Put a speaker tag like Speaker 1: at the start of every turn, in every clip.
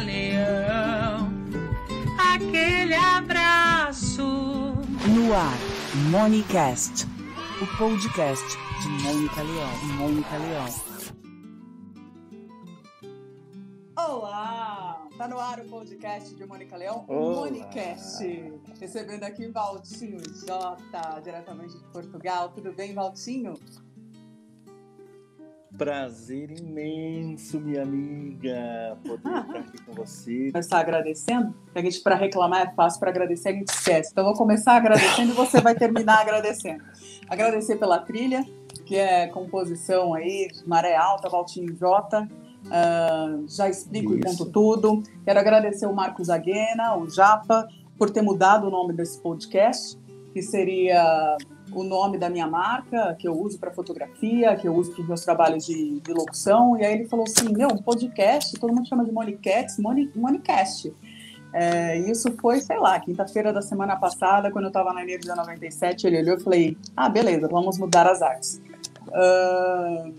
Speaker 1: Leão, aquele abraço.
Speaker 2: No ar, Monicast, o podcast de Mônica Leão. Mônica Leão.
Speaker 3: Olá! Tá no ar o podcast de Mônica Leão, o. Monicast. Recebendo aqui Valtinho Jota, diretamente de Portugal. Tudo bem, Valtinho?
Speaker 4: Prazer imenso, minha amiga, poder estar aqui com você.
Speaker 3: Começar agradecendo? Porque a gente, para reclamar é fácil, para agradecer a gente esquece. Então, eu vou começar agradecendo e você vai terminar agradecendo. Agradecer pela trilha, que é composição aí, Maré Alta, Valtinho Jota. Ah, já explico e
Speaker 4: Isso.
Speaker 3: conto tudo. Quero agradecer o Marcos Aguena, o Japa, por ter mudado o nome desse podcast, que seria o nome da minha marca, que eu uso para fotografia, que eu uso para os meus trabalhos de, de locução. E aí ele falou assim: meu, um podcast, todo mundo chama de Monicats, Moni, Monicast. É, isso foi, sei lá, quinta-feira da semana passada, quando eu estava na Energia 97, ele olhou e falei: ah, beleza, vamos mudar as artes. Ah,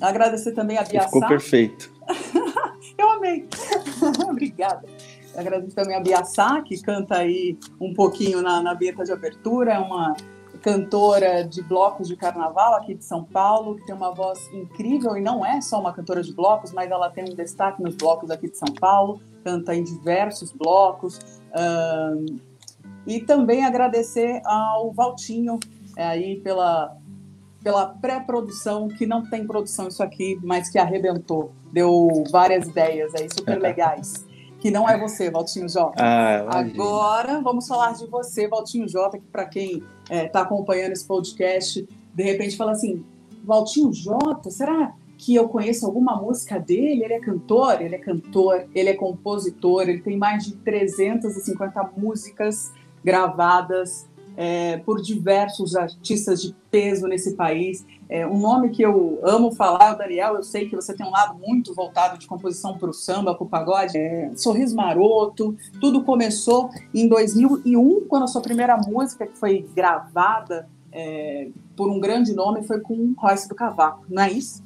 Speaker 3: agradecer também a Bia
Speaker 4: ficou
Speaker 3: Sá.
Speaker 4: perfeito.
Speaker 3: Eu amei. Obrigada. Agradeço também a Bia Sá, que canta aí um pouquinho na, na de abertura. É uma cantora de blocos de carnaval aqui de São Paulo, que tem uma voz incrível e não é só uma cantora de blocos, mas ela tem um destaque nos blocos aqui de São Paulo, canta em diversos blocos. E também agradecer ao Valtinho é, aí pela, pela pré-produção, que não tem produção isso aqui, mas que arrebentou. Deu várias ideias aí super legais. Que não é você, Valtinho Jota.
Speaker 4: Ah.
Speaker 3: Agora vamos falar de você, Valtinho Jota, que para quem está acompanhando esse podcast, de repente fala assim: Valtinho Jota, será que eu conheço alguma música dele? Ele é cantor? Ele é cantor, ele é compositor, ele tem mais de 350 músicas gravadas é, por diversos artistas de peso nesse país. É, um nome que eu amo falar o Daniel. Eu sei que você tem um lado muito voltado de composição para o samba, para o pagode. É, Sorriso Maroto. Tudo começou em 2001, quando a sua primeira música, que foi gravada é, por um grande nome, foi com Royce do Cavaco, não é isso?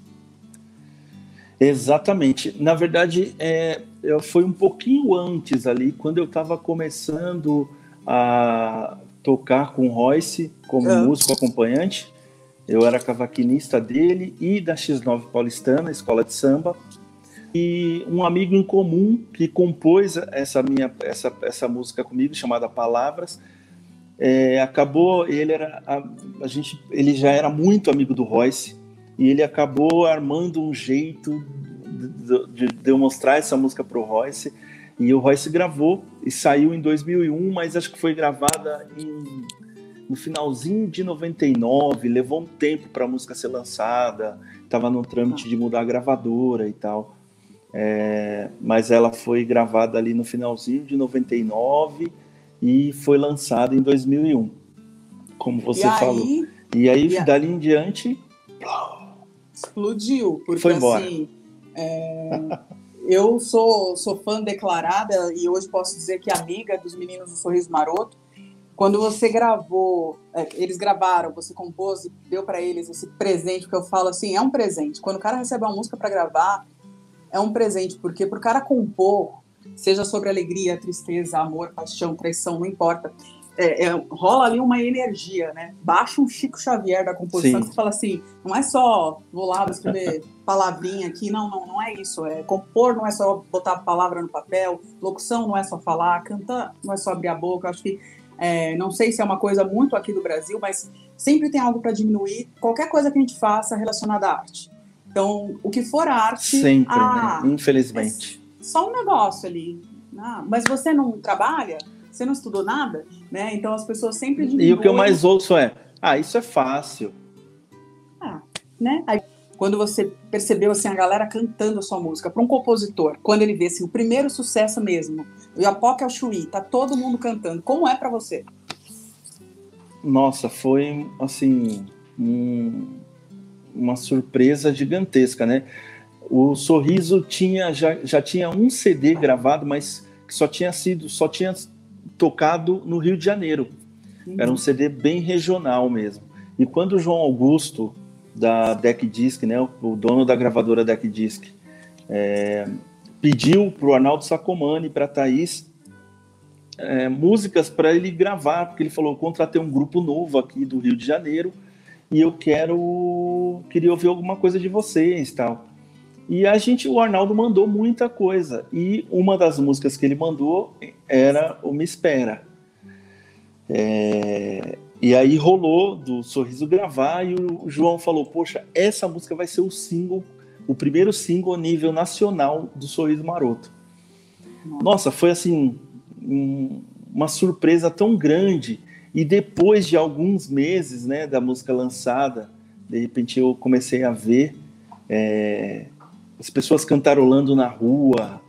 Speaker 4: Exatamente. Na verdade, é, foi um pouquinho antes ali, quando eu estava começando a tocar com o Royce como
Speaker 3: Ah.
Speaker 4: músico acompanhante. Eu era cavaquinista dele e da X9 Paulistana, escola de samba. E um amigo em comum que compôs essa minha essa, essa música comigo, chamada Palavras, é, acabou. Ele era a, a gente, ele já era muito amigo do Royce e ele acabou armando um jeito de, de, eu mostrar essa música para o Royce. E o Royce gravou e saiu em 2001, mas acho que foi gravada em, no finalzinho de 99. Levou um tempo para a música ser lançada, estava no trâmite de mudar a gravadora e tal. É, mas ela foi gravada ali no finalzinho de 99 e foi lançada em 2001, como você
Speaker 3: e
Speaker 4: falou.
Speaker 3: aí
Speaker 4: E aí,
Speaker 3: e a-
Speaker 4: dali em diante,
Speaker 3: explodiu, porque
Speaker 4: Foi embora.
Speaker 3: assim. é, eu sou, sou fã declarada e hoje posso dizer que amiga dos meninos do Sorriso Maroto. Quando você gravou, é, eles gravaram, você compôs e deu para eles esse presente, que eu falo assim, é um presente. Quando o cara recebe uma música para gravar, é um presente, porque pro cara compor, seja sobre alegria, tristeza, amor, paixão, traição, não importa. é, é, rola ali uma energia, né? Baixa um Chico Xavier da composição
Speaker 4: Sim.
Speaker 3: que você fala assim, não é só vou lá vou escrever palavrinha aqui, não, não, não é isso. É compor não é só botar a palavra no papel, locução não é só falar, cantar não é só abrir a boca. Eu acho que é, não sei se é uma coisa muito aqui do Brasil, mas sempre tem algo para diminuir qualquer coisa que a gente faça relacionada à arte. Então, o que for arte,
Speaker 4: sempre,
Speaker 3: ah,
Speaker 4: né? Infelizmente.
Speaker 3: só um negócio ali. Ah, mas você não trabalha? Você não estudou nada? Né? Então as pessoas sempre diminuem.
Speaker 4: E o que eu mais ouço é: ah, isso é fácil.
Speaker 3: né? Aí, quando você percebeu assim a galera cantando a sua música para um compositor, quando ele vê assim, o primeiro sucesso mesmo, o Iapoca é o Chuí, tá todo mundo cantando. Como é para você?
Speaker 4: Nossa, foi assim um- uma surpresa gigantesca, né? O Sorriso tinha já, já tinha um CD gravado, mas que só tinha sido só tinha tocado no Rio de Janeiro. Uhum. Era um CD bem regional mesmo. E quando o João Augusto, da Deck Disc, né, o dono da gravadora Deck Disc, é, pediu para o Arnaldo Sacomani, para a Thaís, é, músicas para ele gravar, porque ele falou: contratei um grupo novo aqui do Rio de Janeiro e eu quero queria ouvir alguma coisa de vocês tal. E a gente, o Arnaldo mandou muita coisa e uma das músicas que ele mandou era o Me Espera. É, e aí rolou do Sorriso gravar e o João falou: Poxa, essa música vai ser o single, o primeiro single a nível nacional do Sorriso Maroto. Nossa, foi assim uma surpresa tão grande. E depois de alguns meses né, da música lançada, de repente eu comecei a ver é, as pessoas cantarolando na rua,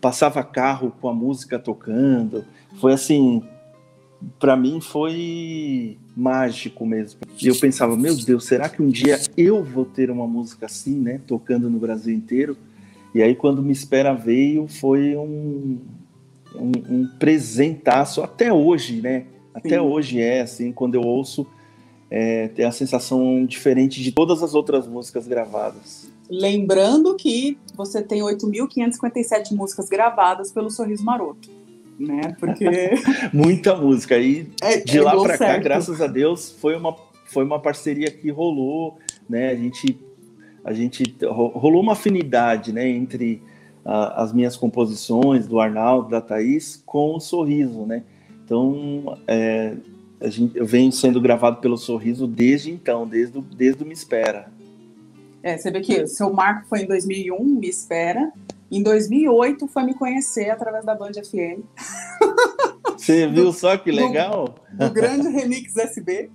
Speaker 4: passava carro com a música tocando. Foi assim, para mim foi mágico mesmo. E eu pensava, meu Deus, será que um dia eu vou ter uma música assim, né, tocando no Brasil inteiro? E aí quando me espera veio, foi um, um, um presentaço até hoje, né? Até Sim. hoje é assim, quando eu ouço, é, tem a sensação diferente de todas as outras músicas gravadas.
Speaker 3: Lembrando que você tem 8.557 músicas gravadas pelo Sorriso Maroto, né? Porque
Speaker 4: muita música aí é, de lá para cá, graças a Deus, foi uma foi uma parceria que rolou, né? A gente a gente rolou uma afinidade, né, entre as minhas composições do Arnaldo, da Thaís, com o Sorriso, né? Então, é, a gente, eu venho sendo gravado pelo Sorriso desde então, desde, desde o Me Espera.
Speaker 3: É, você vê que o seu marco foi em 2001, Me Espera. Em 2008 foi me conhecer através da Band FM.
Speaker 4: Você viu só que legal?
Speaker 3: Do, do grande Remix SB.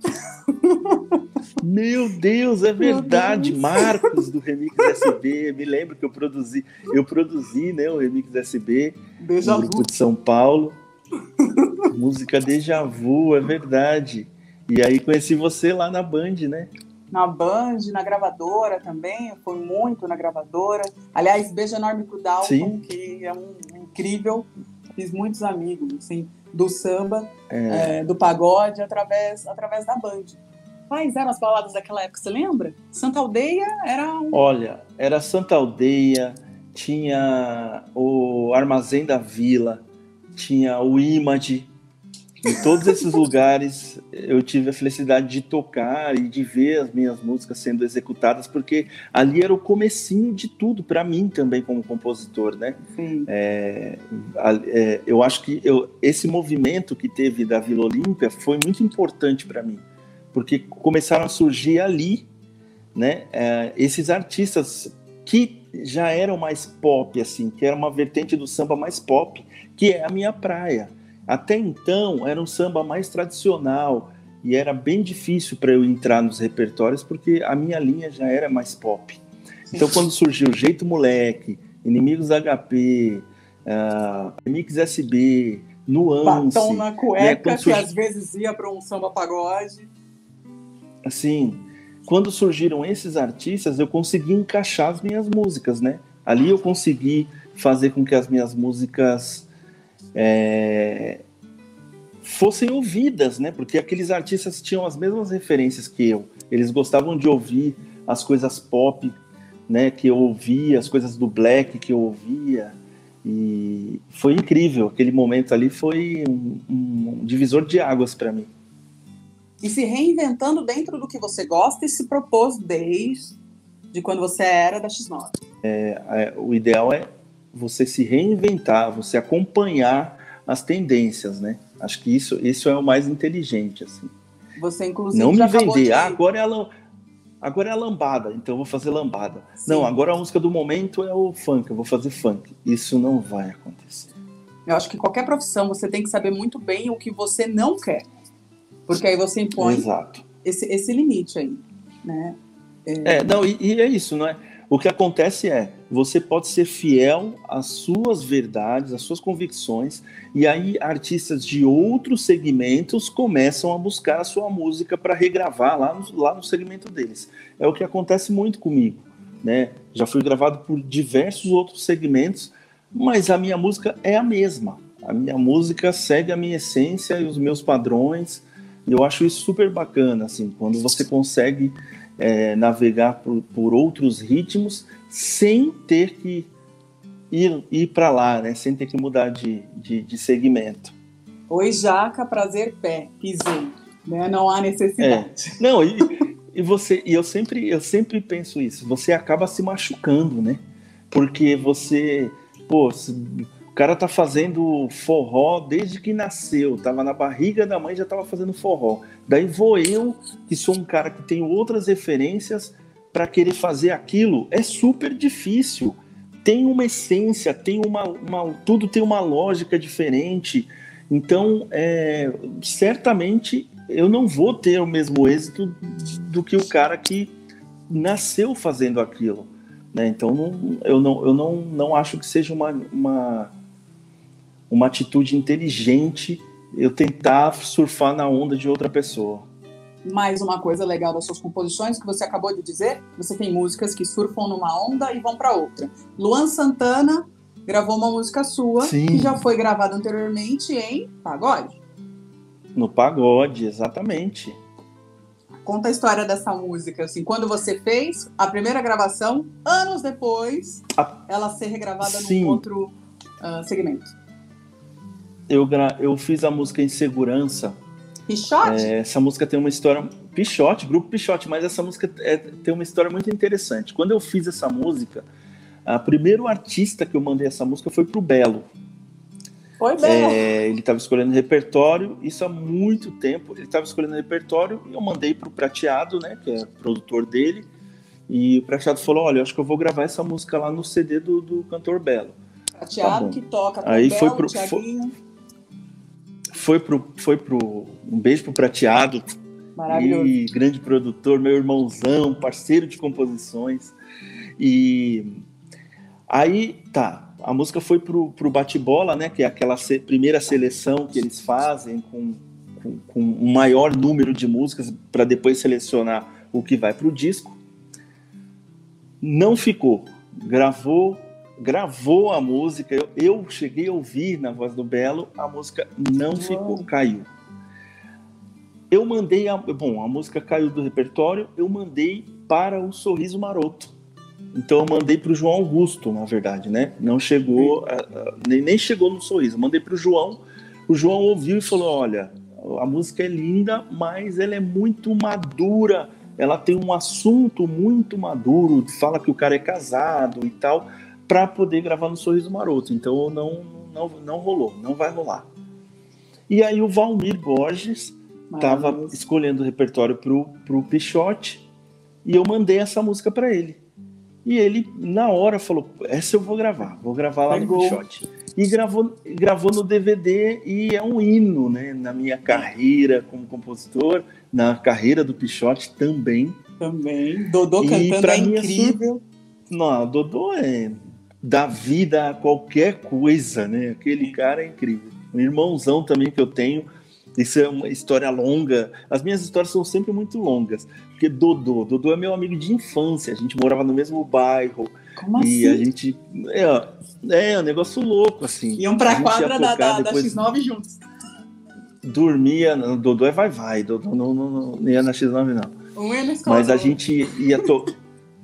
Speaker 4: Meu Deus, é verdade. Deus. Marcos do Remix SB. Me lembro que eu produzi, eu produzi, né, o Remix SB Deja grupo de São Paulo. Música Deja Vu, é verdade. E aí conheci você lá na Band, né?
Speaker 3: Na Band, na gravadora também, foi muito na gravadora. Aliás, beijo enorme pro Dalton, Sim. que é um incrível. Fiz muitos amigos, assim do samba, é. É, do pagode, através, através da Band. Quais eram as baladas daquela época, você lembra? Santa Aldeia era um...
Speaker 4: Olha, era Santa Aldeia, tinha o Armazém da Vila, tinha o Image, em todos esses lugares eu tive a felicidade de tocar e de ver as minhas músicas sendo executadas, porque ali era o comecinho de tudo para mim também como compositor, né? É, é, eu acho que eu, esse movimento que teve da Vila Olímpia foi muito importante para mim, porque começaram a surgir ali, né? É, esses artistas que já eram mais pop, assim, que era uma vertente do samba mais pop, que é a minha praia. Até então era um samba mais tradicional e era bem difícil para eu entrar nos repertórios porque a minha linha já era mais pop. Então quando surgiu Jeito Moleque, Inimigos HP, uh, Mix SB, Nuance...
Speaker 3: Batom na cueca, né, que às vezes ia para um samba pagode.
Speaker 4: Assim, quando surgiram esses artistas, eu consegui encaixar as minhas músicas, né? Ali eu consegui fazer com que as minhas músicas é, fossem ouvidas, né? Porque aqueles artistas tinham as mesmas referências que eu. Eles gostavam de ouvir as coisas pop, né? Que eu ouvia, as coisas do black que eu ouvia. E foi incrível. Aquele momento ali foi um, um divisor de águas para mim.
Speaker 3: E se reinventando dentro do que você gosta e se propôs desde de quando você era da X9.
Speaker 4: É, é, o ideal é você se reinventar, você acompanhar as tendências, né? Acho que isso, isso é o mais inteligente, assim.
Speaker 3: Você, inclusive,
Speaker 4: Não me vender, de... ah, agora é, a, agora é a lambada, então eu vou fazer lambada. Sim. Não, agora a música do momento é o funk, eu vou fazer funk. Isso não vai acontecer.
Speaker 3: Eu acho que qualquer profissão você tem que saber muito bem o que você não quer. Porque aí você impõe
Speaker 4: Exato.
Speaker 3: Esse, esse limite aí, né?
Speaker 4: É, é não, e, e é isso, não é? O que acontece é, você pode ser fiel às suas verdades, às suas convicções, e aí artistas de outros segmentos começam a buscar a sua música para regravar lá no, lá no segmento deles. É o que acontece muito comigo. Né? Já fui gravado por diversos outros segmentos, mas a minha música é a mesma. A minha música segue a minha essência e os meus padrões. E eu acho isso super bacana, assim, quando você consegue é, navegar por, por, outros ritmos sem ter que ir, ir para lá, né? Sem ter que mudar de, de, de segmento.
Speaker 3: Oi, jaca, prazer, pé, pisei. Né? Não há necessidade.
Speaker 4: É. Não, e, e você, e eu sempre, eu sempre penso isso, você acaba se machucando, né? Porque você, pô, o cara tá fazendo forró desde que nasceu, tava na barriga da mãe já tava fazendo forró. Daí vou eu, que sou um cara que tem outras referências, para querer fazer aquilo, é super difícil. Tem uma essência, tem uma, uma tudo tem uma lógica diferente. Então, é, certamente eu não vou ter o mesmo êxito do que o cara que nasceu fazendo aquilo. Né? Então, não, eu, não, eu não, não acho que seja uma, uma uma atitude inteligente eu tentar surfar na onda de outra pessoa.
Speaker 3: Mais uma coisa legal das suas composições que você acabou de dizer, você tem músicas que surfam numa onda e vão para outra. Luan Santana gravou uma música sua Sim. que já foi gravada anteriormente em pagode.
Speaker 4: No pagode, exatamente.
Speaker 3: Conta a história dessa música, assim, quando você fez a primeira gravação, anos depois, a... ela ser regravada Sim. num outro uh, segmento
Speaker 4: eu, eu fiz a música Insegurança.
Speaker 3: Pichote?
Speaker 4: É, essa música tem uma história. Pichote, grupo Pichote, mas essa música é, tem uma história muito interessante. Quando eu fiz essa música, o primeiro artista que eu mandei essa música foi pro Belo.
Speaker 3: Foi Belo.
Speaker 4: É, ele estava escolhendo repertório, isso há muito tempo. Ele estava escolhendo repertório e eu mandei pro Prateado, né, que é produtor dele. E o Prateado falou: Olha, eu acho que eu vou gravar essa música lá no CD do, do cantor Belo.
Speaker 3: Prateado tá que toca
Speaker 4: Aí Belo, foi pro, foi, foi pro, foi pro um beijo pro Prateado.
Speaker 3: Maravilhoso.
Speaker 4: E grande produtor, meu irmãozão, parceiro de composições. E aí, tá, a música foi pro, pro bate-bola, né, que é aquela se, primeira seleção que eles fazem com, com, com um maior número de músicas para depois selecionar o que vai pro disco. Não ficou. Gravou gravou a música, eu, eu, cheguei a ouvir na voz do Belo, a música não ficou, caiu. Eu mandei, a, bom, a música caiu do repertório, eu mandei para o Sorriso Maroto. Então eu mandei para o João Augusto, na verdade, né? Não chegou, a, a, nem, nem chegou no Sorriso. Mandei para o João, o João ouviu e falou: olha, a música é linda, mas ela é muito madura. Ela tem um assunto muito maduro, fala que o cara é casado e tal para poder gravar no Sorriso Maroto. Então não, não, não rolou, não vai rolar. E aí o Valmir Borges estava escolhendo o repertório pro, pro Pichote e eu mandei essa música para ele. E ele, na hora, falou: Essa eu vou gravar, vou gravar lá Pegou. no Pichote. E gravou, gravou no DVD e é um hino né, na minha carreira como compositor, na carreira do Pichote também.
Speaker 3: Também. Dodô cantando é incrível.
Speaker 4: Não, Dodô é dá vida a qualquer coisa, né? Aquele cara é incrível. Um irmãozão também que eu tenho. Isso é uma história longa. As minhas histórias são sempre muito longas. Porque Dodô, Dodô é meu amigo de infância. A gente morava no mesmo bairro.
Speaker 3: Como
Speaker 4: e
Speaker 3: assim?
Speaker 4: a gente. É, é um negócio louco, assim.
Speaker 3: Iam pra a quadra da, da, depois... da X9 juntos.
Speaker 4: Dormia. Dodô é vai-vai. Dodô não, não, não, ia na X9, não.
Speaker 3: Um ia na escola.
Speaker 4: Mas a gente ia, to...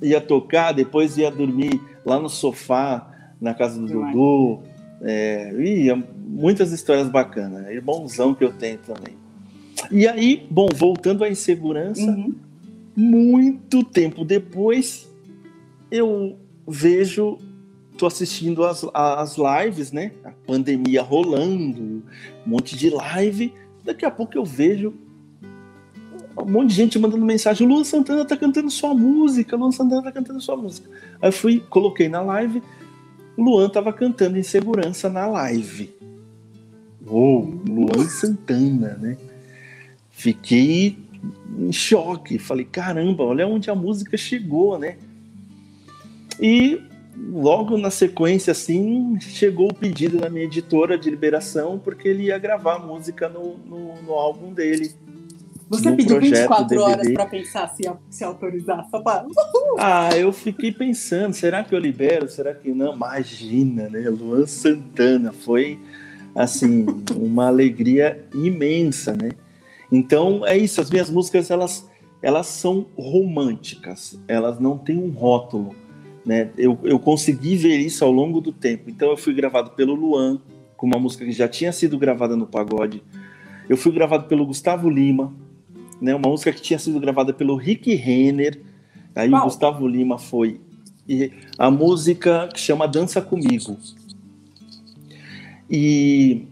Speaker 4: ia tocar, depois ia dormir lá no sofá, na casa do Dudu. É, e muitas histórias bacanas. Né? Irmãozão que eu tenho também. E aí, bom, voltando à insegurança, uhum. muito tempo depois, eu vejo, tô assistindo as, as lives, né? A pandemia rolando, um monte de live. Daqui a pouco eu vejo um monte de gente mandando mensagem: o Luan Santana tá cantando sua música, o Luan Santana tá cantando sua música. Aí eu fui, coloquei na live, o Luan tava cantando em segurança na live. Uou, Luan Santana, né? Fiquei em choque, falei: caramba, olha onde a música chegou, né? E logo na sequência, assim, chegou o pedido da minha editora de liberação, porque ele ia gravar a música no, no, no álbum dele.
Speaker 3: Você pediu 24 DVD. horas para pensar se, se autorizar, só para.
Speaker 4: Ah, eu fiquei pensando, será que eu libero? Será que não? Imagina, né? Luan Santana foi assim, uma alegria imensa, né? Então é isso, as minhas músicas elas, elas são românticas, elas não têm um rótulo. Né? Eu, eu consegui ver isso ao longo do tempo. Então eu fui gravado pelo Luan, com uma música que já tinha sido gravada no pagode. Eu fui gravado pelo Gustavo Lima, né? uma música que tinha sido gravada pelo Rick Renner. Aí o Gustavo Lima foi. E a música que chama Dança Comigo. E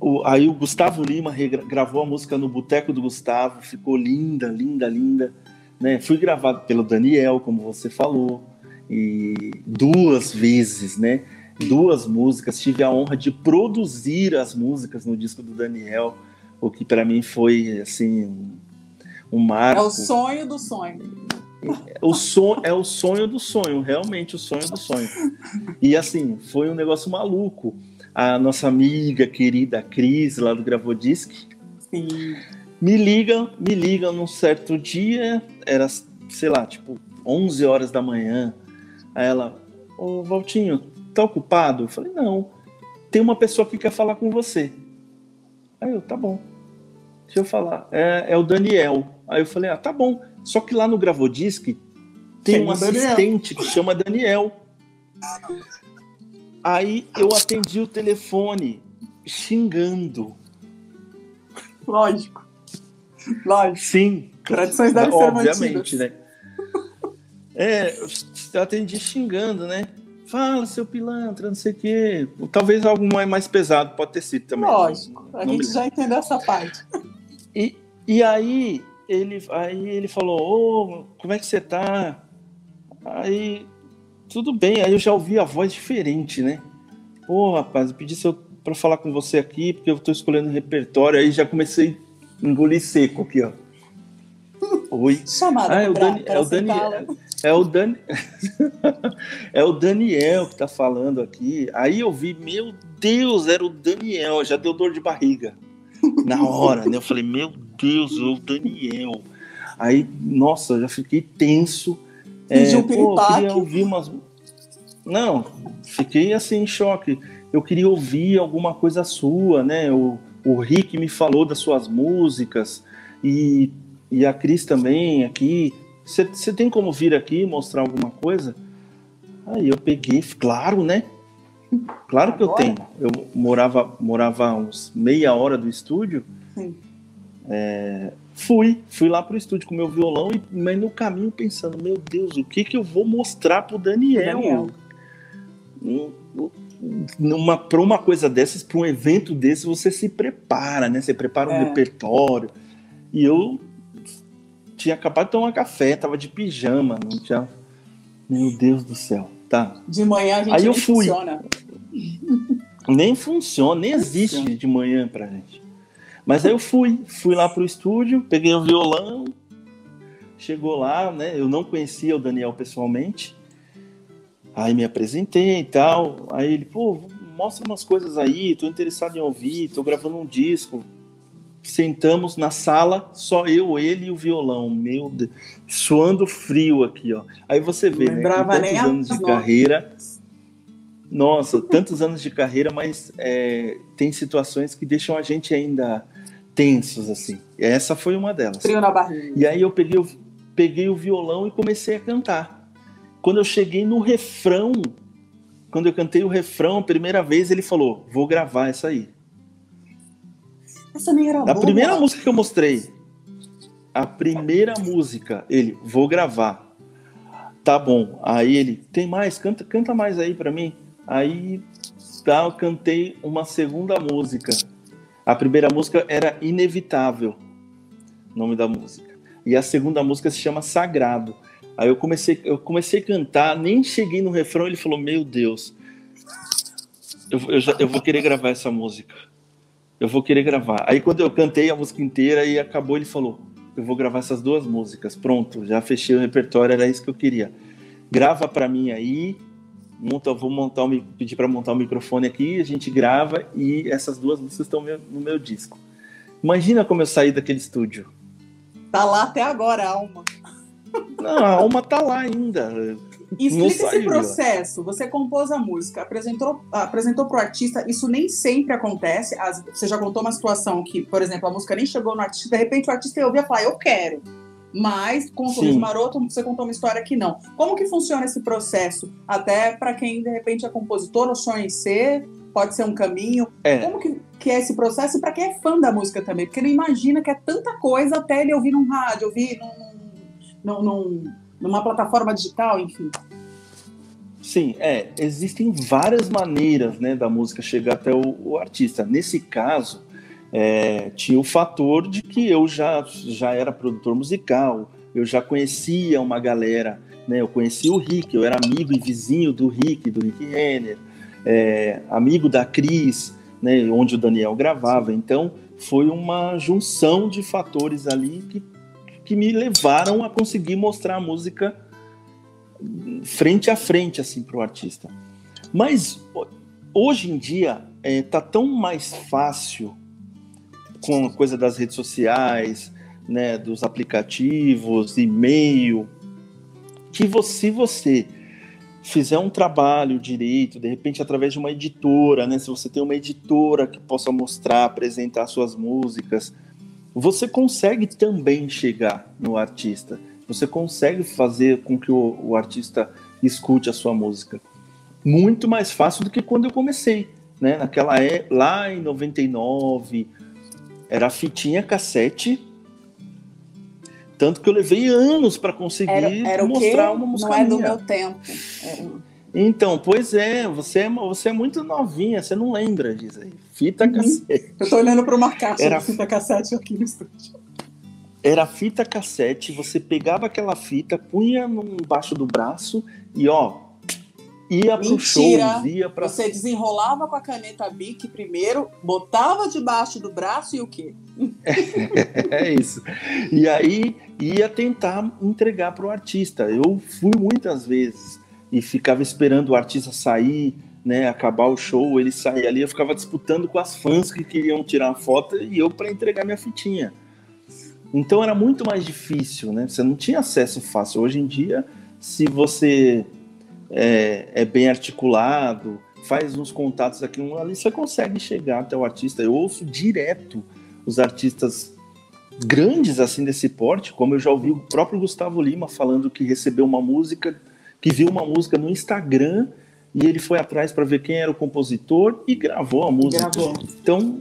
Speaker 4: o, aí o Gustavo Lima gravou a música no Boteco do Gustavo, ficou linda, linda, linda. Né? Fui gravado pelo Daniel, como você falou, e duas vezes, né? Duas músicas. Tive a honra de produzir as músicas no disco do Daniel, o que para mim foi assim um marco.
Speaker 3: É o sonho do sonho.
Speaker 4: O sonho é o sonho do sonho, realmente o sonho do sonho. E assim, foi um negócio maluco a nossa amiga querida Cris, lá do Gravodisc, me liga, me liga num certo dia, era, sei lá, tipo 11 horas da manhã. Aí ela, ô Valtinho, tá ocupado? Eu falei, não, tem uma pessoa que quer falar com você. Aí eu, tá bom, deixa eu falar, é, é o Daniel. Aí eu falei, ah, tá bom, só que lá no Gravodisc tem um assistente que chama Daniel. Aí eu atendi o telefone xingando.
Speaker 3: Lógico. Lógico.
Speaker 4: Sim.
Speaker 3: Tradições devem ser
Speaker 4: Obviamente, né? É, eu atendi xingando, né? Fala, seu pilantra, não sei o quê. Talvez algo mais pesado, pode ter sido também.
Speaker 3: Lógico, a gente já entendeu essa parte.
Speaker 4: E, e aí, ele, aí ele falou, ô, oh, como é que você tá? Aí tudo bem, aí eu já ouvi a voz diferente, né? Pô, rapaz, eu pedi para falar com você aqui, porque eu tô escolhendo repertório, aí já comecei a engolir seco aqui, ó.
Speaker 3: Oi. Chamada ah, é, o Dani, é, o Daniel,
Speaker 4: é o Dani, é o Daniel que tá falando aqui. Aí eu vi, meu Deus, era o Daniel, já deu dor de barriga na hora, né? Eu falei, meu Deus, é o Daniel. Aí, nossa, já fiquei tenso.
Speaker 3: É, um pô,
Speaker 4: queria ouvir umas. Não, fiquei assim em choque. Eu queria ouvir alguma coisa sua, né? O, o Rick me falou das suas músicas e, e a Cris também aqui. Você tem como vir aqui mostrar alguma coisa? Aí eu peguei, claro, né? Claro que Agora? eu tenho. Eu morava, morava uns meia hora do estúdio. Sim. É, Fui, fui lá pro estúdio com meu violão, e, mas no caminho pensando, meu Deus, o que que eu vou mostrar pro Daniel? Daniel. Numa, pra uma coisa dessas, para um evento desse, você se prepara, né? Você prepara um é. repertório. E eu tinha acabado de tomar café, tava de pijama, não tinha. Meu Deus do céu, tá.
Speaker 3: De manhã a gente Aí eu fui. funciona.
Speaker 4: Nem funciona, nem existe de manhã pra gente. Mas aí eu fui, fui lá pro estúdio, peguei o violão, chegou lá, né? Eu não conhecia o Daniel pessoalmente. Aí me apresentei e tal. Aí ele, pô, mostra umas coisas aí, tô interessado em ouvir, tô gravando um disco. Sentamos na sala, só eu, ele e o violão. Meu Deus, suando frio aqui, ó. Aí você vê, né? Tantos anos de carreira. Nossa, tantos anos de carreira, mas é, tem situações que deixam a gente ainda tensos, assim. Essa foi uma delas.
Speaker 3: Frio na barriga.
Speaker 4: E aí eu peguei o, peguei o violão e comecei a cantar. Quando eu cheguei no refrão, quando eu cantei o refrão a primeira vez, ele falou: Vou gravar essa aí.
Speaker 3: Essa nem era
Speaker 4: A boa. primeira música que eu mostrei, a primeira música, ele: Vou gravar. Tá bom. Aí ele: Tem mais? Canta, canta mais aí para mim. Aí tá, eu cantei uma segunda música a primeira música era Inevitável, nome da música. E a segunda música se chama Sagrado. Aí eu comecei, eu comecei a cantar, nem cheguei no refrão, ele falou: Meu Deus, eu, eu, já, eu vou querer gravar essa música. Eu vou querer gravar. Aí quando eu cantei a música inteira e acabou, ele falou: Eu vou gravar essas duas músicas. Pronto, já fechei o repertório, era isso que eu queria. Grava para mim aí, monta, vou montar um, pedir para montar o um microfone aqui, a gente grava e essas duas músicas estão no meu disco. Imagina como eu saí daquele estúdio.
Speaker 3: Tá lá até agora, a alma.
Speaker 4: Não, a alma tá lá ainda.
Speaker 3: explica esse processo. Você compôs a música, apresentou apresentou para o artista. Isso nem sempre acontece. As, você já contou uma situação que, por exemplo, a música nem chegou no artista. De repente o artista ouvia falar, eu quero. Mas com o Maroto você contou uma história que não. Como que funciona esse processo? Até para quem de repente é compositor ou sonha em ser, pode ser um caminho. É. Como que, que é esse processo? E para quem é fã da música também, porque não imagina que é tanta coisa até ele ouvir num rádio, ouvir num, num, num, numa plataforma digital, enfim.
Speaker 4: Sim, é, existem várias maneiras né, da música chegar até o, o artista. Nesse caso, é, tinha o fator de que eu já, já era produtor musical, eu já conhecia uma galera, né, eu conhecia o Rick, eu era amigo e vizinho do Rick, do Rick Renner, é, amigo da Cris, né, onde o Daniel gravava. Então, foi uma junção de fatores ali que, que me levaram a conseguir mostrar a música frente a frente assim para o artista. Mas hoje em dia é, tá tão mais fácil com a coisa das redes sociais, né, dos aplicativos, e-mail, que você, se você fizer um trabalho direito, de repente através de uma editora, né? Se você tem uma editora que possa mostrar, apresentar suas músicas, você consegue também chegar no artista. Você consegue fazer com que o, o artista escute a sua música. Muito mais fácil do que quando eu comecei, né? Naquela é lá em 99, era fitinha cassete tanto que eu levei anos para conseguir era, era mostrar uma música.
Speaker 3: Não é do meu tempo.
Speaker 4: Então, pois é, você é, você é muito novinha, você não lembra disso aí. Fita uhum. cassete.
Speaker 3: Eu tô olhando para uma caixa era, de fita cassete aqui no estúdio.
Speaker 4: Era fita cassete, você pegava aquela fita, punha embaixo do braço e ó, ia Mentira. pro show, ia pra...
Speaker 3: Você desenrolava com a caneta Bic primeiro, botava debaixo do braço e o quê?
Speaker 4: é isso. E aí ia tentar entregar pro artista. Eu fui muitas vezes e ficava esperando o artista sair, né, acabar o show, ele sair ali, eu ficava disputando com as fãs que queriam tirar a foto e eu para entregar minha fitinha. Então era muito mais difícil, né? Você não tinha acesso fácil. Hoje em dia, se você é, é bem articulado, faz uns contatos aqui ali, você consegue chegar até o artista. Eu ouço direto os artistas grandes assim desse porte, como eu já ouvi o próprio Gustavo Lima falando que recebeu uma música, que viu uma música no Instagram e ele foi atrás para ver quem era o compositor e gravou a música. Gravou. Então,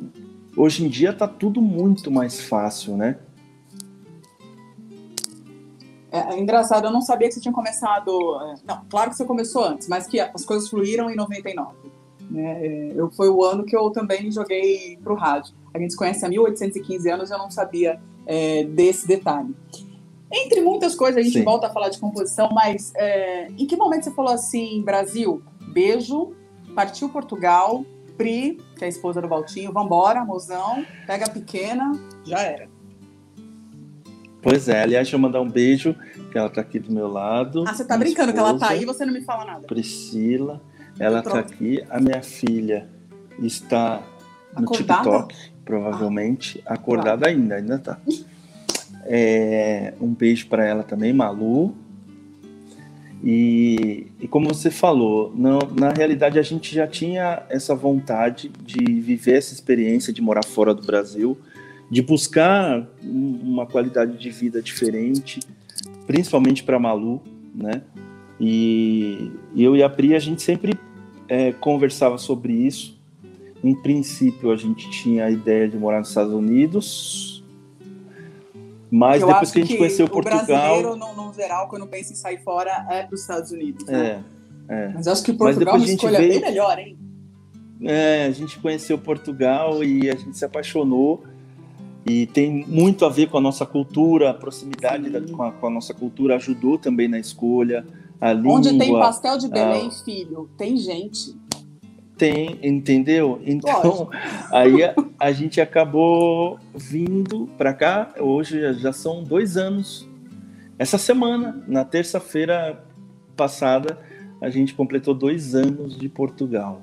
Speaker 4: hoje em dia tá tudo muito mais fácil, né?
Speaker 3: É, é, engraçado, eu não sabia que você tinha começado. É, não, claro que você começou antes, mas que as coisas fluíram em 99. Né? É, eu, foi o ano que eu também joguei para o rádio. A gente se conhece há 1815 anos, eu não sabia é, desse detalhe. Entre muitas coisas, a gente Sim. volta a falar de composição, mas é, em que momento você falou assim, Brasil, beijo, partiu Portugal, Pri, que é a esposa do Valtinho, vambora, mozão, pega a pequena, já era.
Speaker 4: Pois é, aliás, deixa eu mandar um beijo, que ela tá aqui do meu lado.
Speaker 3: Ah, você tá brincando esposa, que ela tá aí e você não me fala nada.
Speaker 4: Priscila, ela tá aqui. A minha filha está no acordada? TikTok, provavelmente. Ah, acordada claro. ainda, ainda tá. É, um beijo para ela também, Malu. E, e como você falou, não, na realidade a gente já tinha essa vontade de viver essa experiência de morar fora do Brasil de buscar uma qualidade de vida diferente, principalmente para Malu, né? E, e, eu e a Pri, a gente sempre é, conversava sobre isso. Em princípio, a gente tinha a ideia de morar nos Estados Unidos, mas eu depois que a gente conheceu Portugal. O
Speaker 3: brasileiro, no, no, geral, quando pensa em sair fora, é para os Estados Unidos. Né?
Speaker 4: É, é.
Speaker 3: Mas acho que Portugal é uma escolha veio, bem melhor, hein?
Speaker 4: É, a gente conheceu Portugal e a gente se apaixonou e tem muito a ver com a nossa cultura, a proximidade da, com, a, com, a, nossa cultura ajudou também na escolha. A língua,
Speaker 3: Onde tem pastel de Belém, a... filho, tem gente.
Speaker 4: Tem, entendeu? Então, aí a, a, gente acabou vindo para cá. Hoje já são dois anos. Essa semana, na terça-feira passada, a gente completou dois anos de Portugal.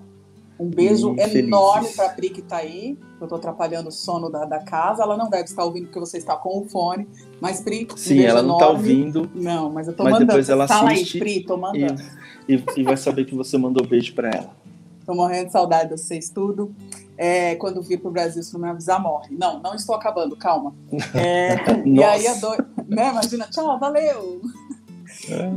Speaker 3: Um beijo
Speaker 4: E
Speaker 3: enorme para a Pri que está aí. Eu estou atrapalhando o sono da, da casa. Ela não deve estar ouvindo porque você está com o fone. Mas, Pri, um
Speaker 4: Sim, ela não tá
Speaker 3: enorme.
Speaker 4: ouvindo
Speaker 3: Não, mas eu
Speaker 4: Mas
Speaker 3: mandando.
Speaker 4: depois ela
Speaker 3: Fala
Speaker 4: assiste
Speaker 3: aí, Pri, tô
Speaker 4: e,
Speaker 3: mandando.
Speaker 4: e, e vai saber que você mandou beijo pra ela.
Speaker 3: Tô morrendo de saudade de vocês tudo. É, quando vir pro Brasil, se não me avisar, morre. Não, não estou acabando, calma. É, e aí a dor. Né, imagina, tchau, valeu!
Speaker 4: É.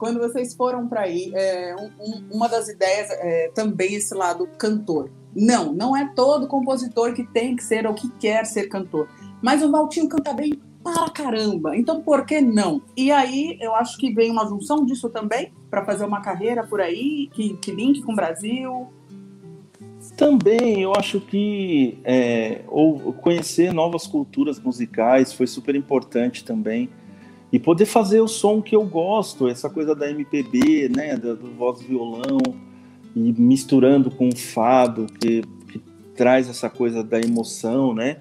Speaker 3: quando vocês foram para aí, é, um- um- uma das ideias é também esse lado cantor. Não, não é todo compositor que tem que ser ou que quer ser cantor. Mas o Valtinho canta bem para caramba. Então por que não? E aí eu acho que vem uma junção disso também para fazer uma carreira por aí que, que link com o Brasil.
Speaker 4: Também eu acho que é, ou conhecer novas culturas musicais foi super importante também. E poder fazer o som que eu gosto, essa coisa da MPB, né, do, do voz violão, e misturando com o fado, que, que traz essa coisa da emoção, né?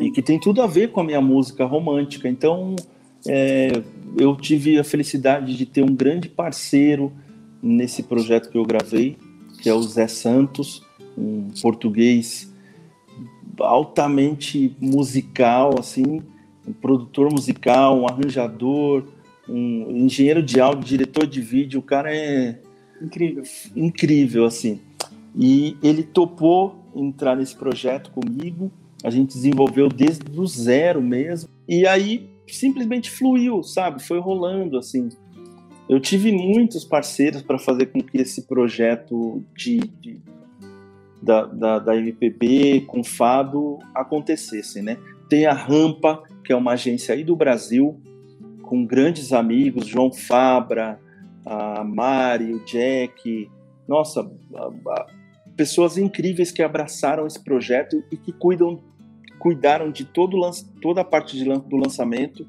Speaker 4: E que tem tudo a ver com a minha música romântica. Então, é, eu tive a felicidade de ter um grande parceiro nesse projeto que eu gravei, que é o Zé Santos, um português altamente musical, assim, um produtor musical, um arranjador, um engenheiro de áudio, diretor de vídeo. O cara é
Speaker 3: Incrível.
Speaker 4: incrível, assim. E ele topou entrar nesse projeto comigo. A gente desenvolveu desde o zero mesmo. E aí simplesmente fluiu, sabe? Foi rolando, assim. Eu tive muitos parceiros para fazer com que esse projeto de, de- da, da, da MPB com fado acontecesse, né? Tem a Rampa, que é uma agência aí do Brasil, com grandes amigos, João Fabra, a Mari, o Jack, nossa, a- a- pessoas incríveis que abraçaram esse projeto e que cuidam, cuidaram de todo, toda a parte de do lançamento,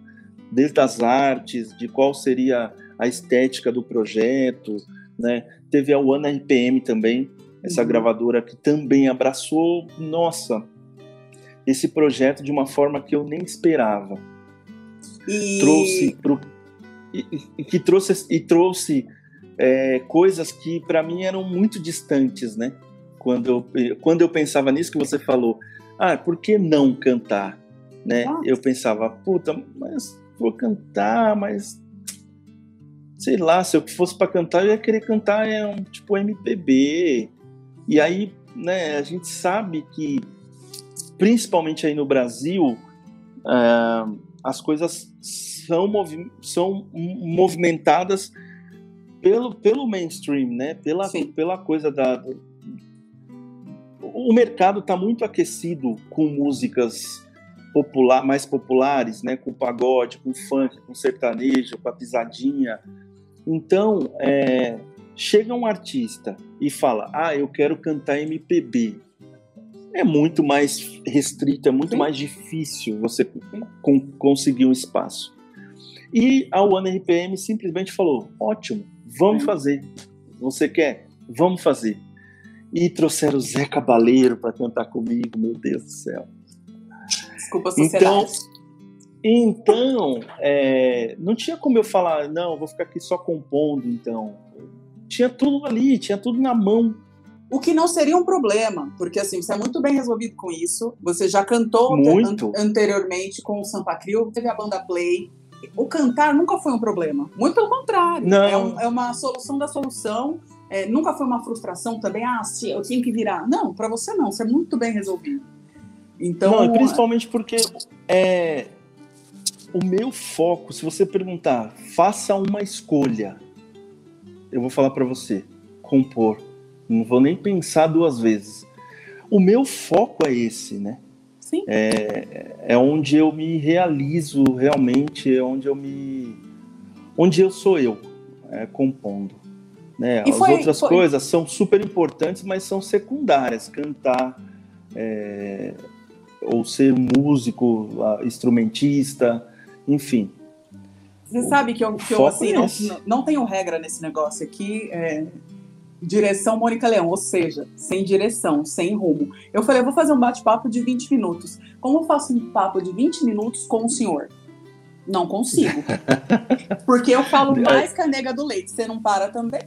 Speaker 4: desde as artes, de qual seria a estética do projeto, né? Teve a One RPM também, essa
Speaker 3: Uhum.
Speaker 4: gravadora que também abraçou, nossa, esse projeto de uma forma que eu nem esperava
Speaker 3: E
Speaker 4: trouxe pro, e, e- que trouxe e trouxe é, coisas que para mim eram muito distantes, né? Quando eu, quando eu pensava nisso que você falou, ah, por que não cantar, né?
Speaker 3: Ah.
Speaker 4: Eu pensava, puta, mas vou cantar, mas sei lá, se eu fosse para cantar, eu ia querer cantar é um tipo MPB. E aí, né? A gente sabe que principalmente aí no Brasil ah, as coisas são, movi são movimentadas pelo, pelo mainstream, né? Pela,
Speaker 3: Sim.
Speaker 4: pela coisa da. O mercado está muito aquecido com músicas popular, mais populares, né? Com pagode, com funk, com sertanejo, com a pisadinha. Então, é, chega um artista e fala: Ah, eu quero cantar MPB. É muito mais restrito, é muito
Speaker 3: Sim.
Speaker 4: mais difícil você con- conseguir um espaço. E a One RPM simplesmente falou: ótimo, vamos
Speaker 3: Sim.
Speaker 4: fazer. Você quer? Vamos fazer. E trouxeram o Zé Cabaleiro para cantar comigo, meu Deus do céu.
Speaker 3: desculpa,
Speaker 4: Então,
Speaker 3: sociedade.
Speaker 4: então é, não tinha como eu falar, não, vou ficar aqui só compondo, então. Tinha tudo ali, tinha tudo na mão.
Speaker 3: O que não seria um problema, porque assim, você é muito bem resolvido com isso. Você já cantou
Speaker 4: Muito.
Speaker 3: an- anteriormente com o Sampa Crio, teve a banda Play. O cantar nunca foi um problema. Muito pelo contrário.
Speaker 4: Não.
Speaker 3: É, um- é uma solução da solução. É, nunca foi uma frustração também. Ah, se eu tenho que virar. Não, para você não. Você é muito bem resolvido. Então,
Speaker 4: Não, principalmente porque é, o meu foco, se você perguntar, faça uma escolha, eu vou falar para você, compor. Não vou nem pensar duas vezes. O meu foco é esse, né?
Speaker 3: sim.
Speaker 4: É onde eu me realizo realmente, é onde eu me. onde eu sou eu, é, compondo. Né? As
Speaker 3: foi-
Speaker 4: outras
Speaker 3: foi-
Speaker 4: coisas são super importantes, mas são secundárias. Cantar, é, ou ser músico, instrumentista, enfim.
Speaker 3: Você sabe que eu, que eu assim,
Speaker 4: é
Speaker 3: não- não tenho regra nesse negócio aqui. é, direção Mônica Leão, ou seja, sem direção, sem rumo. Eu falei, eu vou fazer um bate-papo de 20 minutos. Como eu faço um papo de 20 minutos com o senhor? Não consigo. Porque eu falo mais que a nega do leite. Você não para também?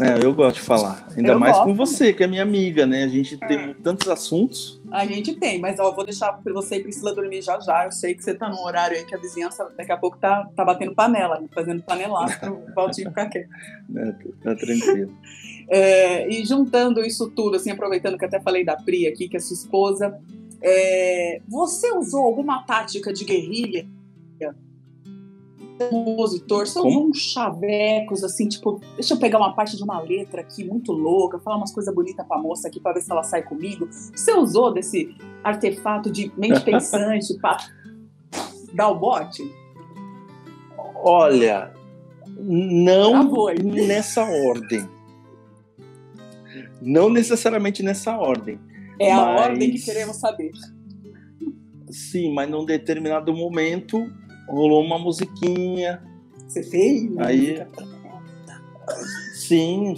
Speaker 4: É, eu gosto de falar. Ainda
Speaker 3: Eu
Speaker 4: mais
Speaker 3: gosto.
Speaker 4: com você, que é minha amiga, né? A gente tem tantos assuntos.
Speaker 3: A gente tem, mas ó, vou deixar pra você e Priscila dormir já já. Eu sei que você tá num horário aí que a vizinhança daqui a pouco tá, tá batendo panela, fazendo panelaço pro Valtinho ficar quieto.
Speaker 4: Né? Tá tranquilo.
Speaker 3: É, e juntando isso tudo, assim, aproveitando que até falei da Pri aqui, que é sua esposa, é, você usou alguma tática de guerrilha? Compositor, você
Speaker 4: Como?
Speaker 3: uns chavecos, assim, tipo, deixa eu pegar uma parte de uma letra aqui muito louca, falar umas coisas bonitas pra moça aqui pra ver se ela sai comigo. Você usou desse artefato de mente pensante pra dar o bote?
Speaker 4: Olha, não
Speaker 3: Travou
Speaker 4: nessa ordem. Não necessariamente nessa ordem.
Speaker 3: É a
Speaker 4: Mas-
Speaker 3: ordem que queremos saber.
Speaker 4: Sim, mas num determinado momento rolou uma musiquinha.
Speaker 3: Você fez?
Speaker 4: Aí- Sim,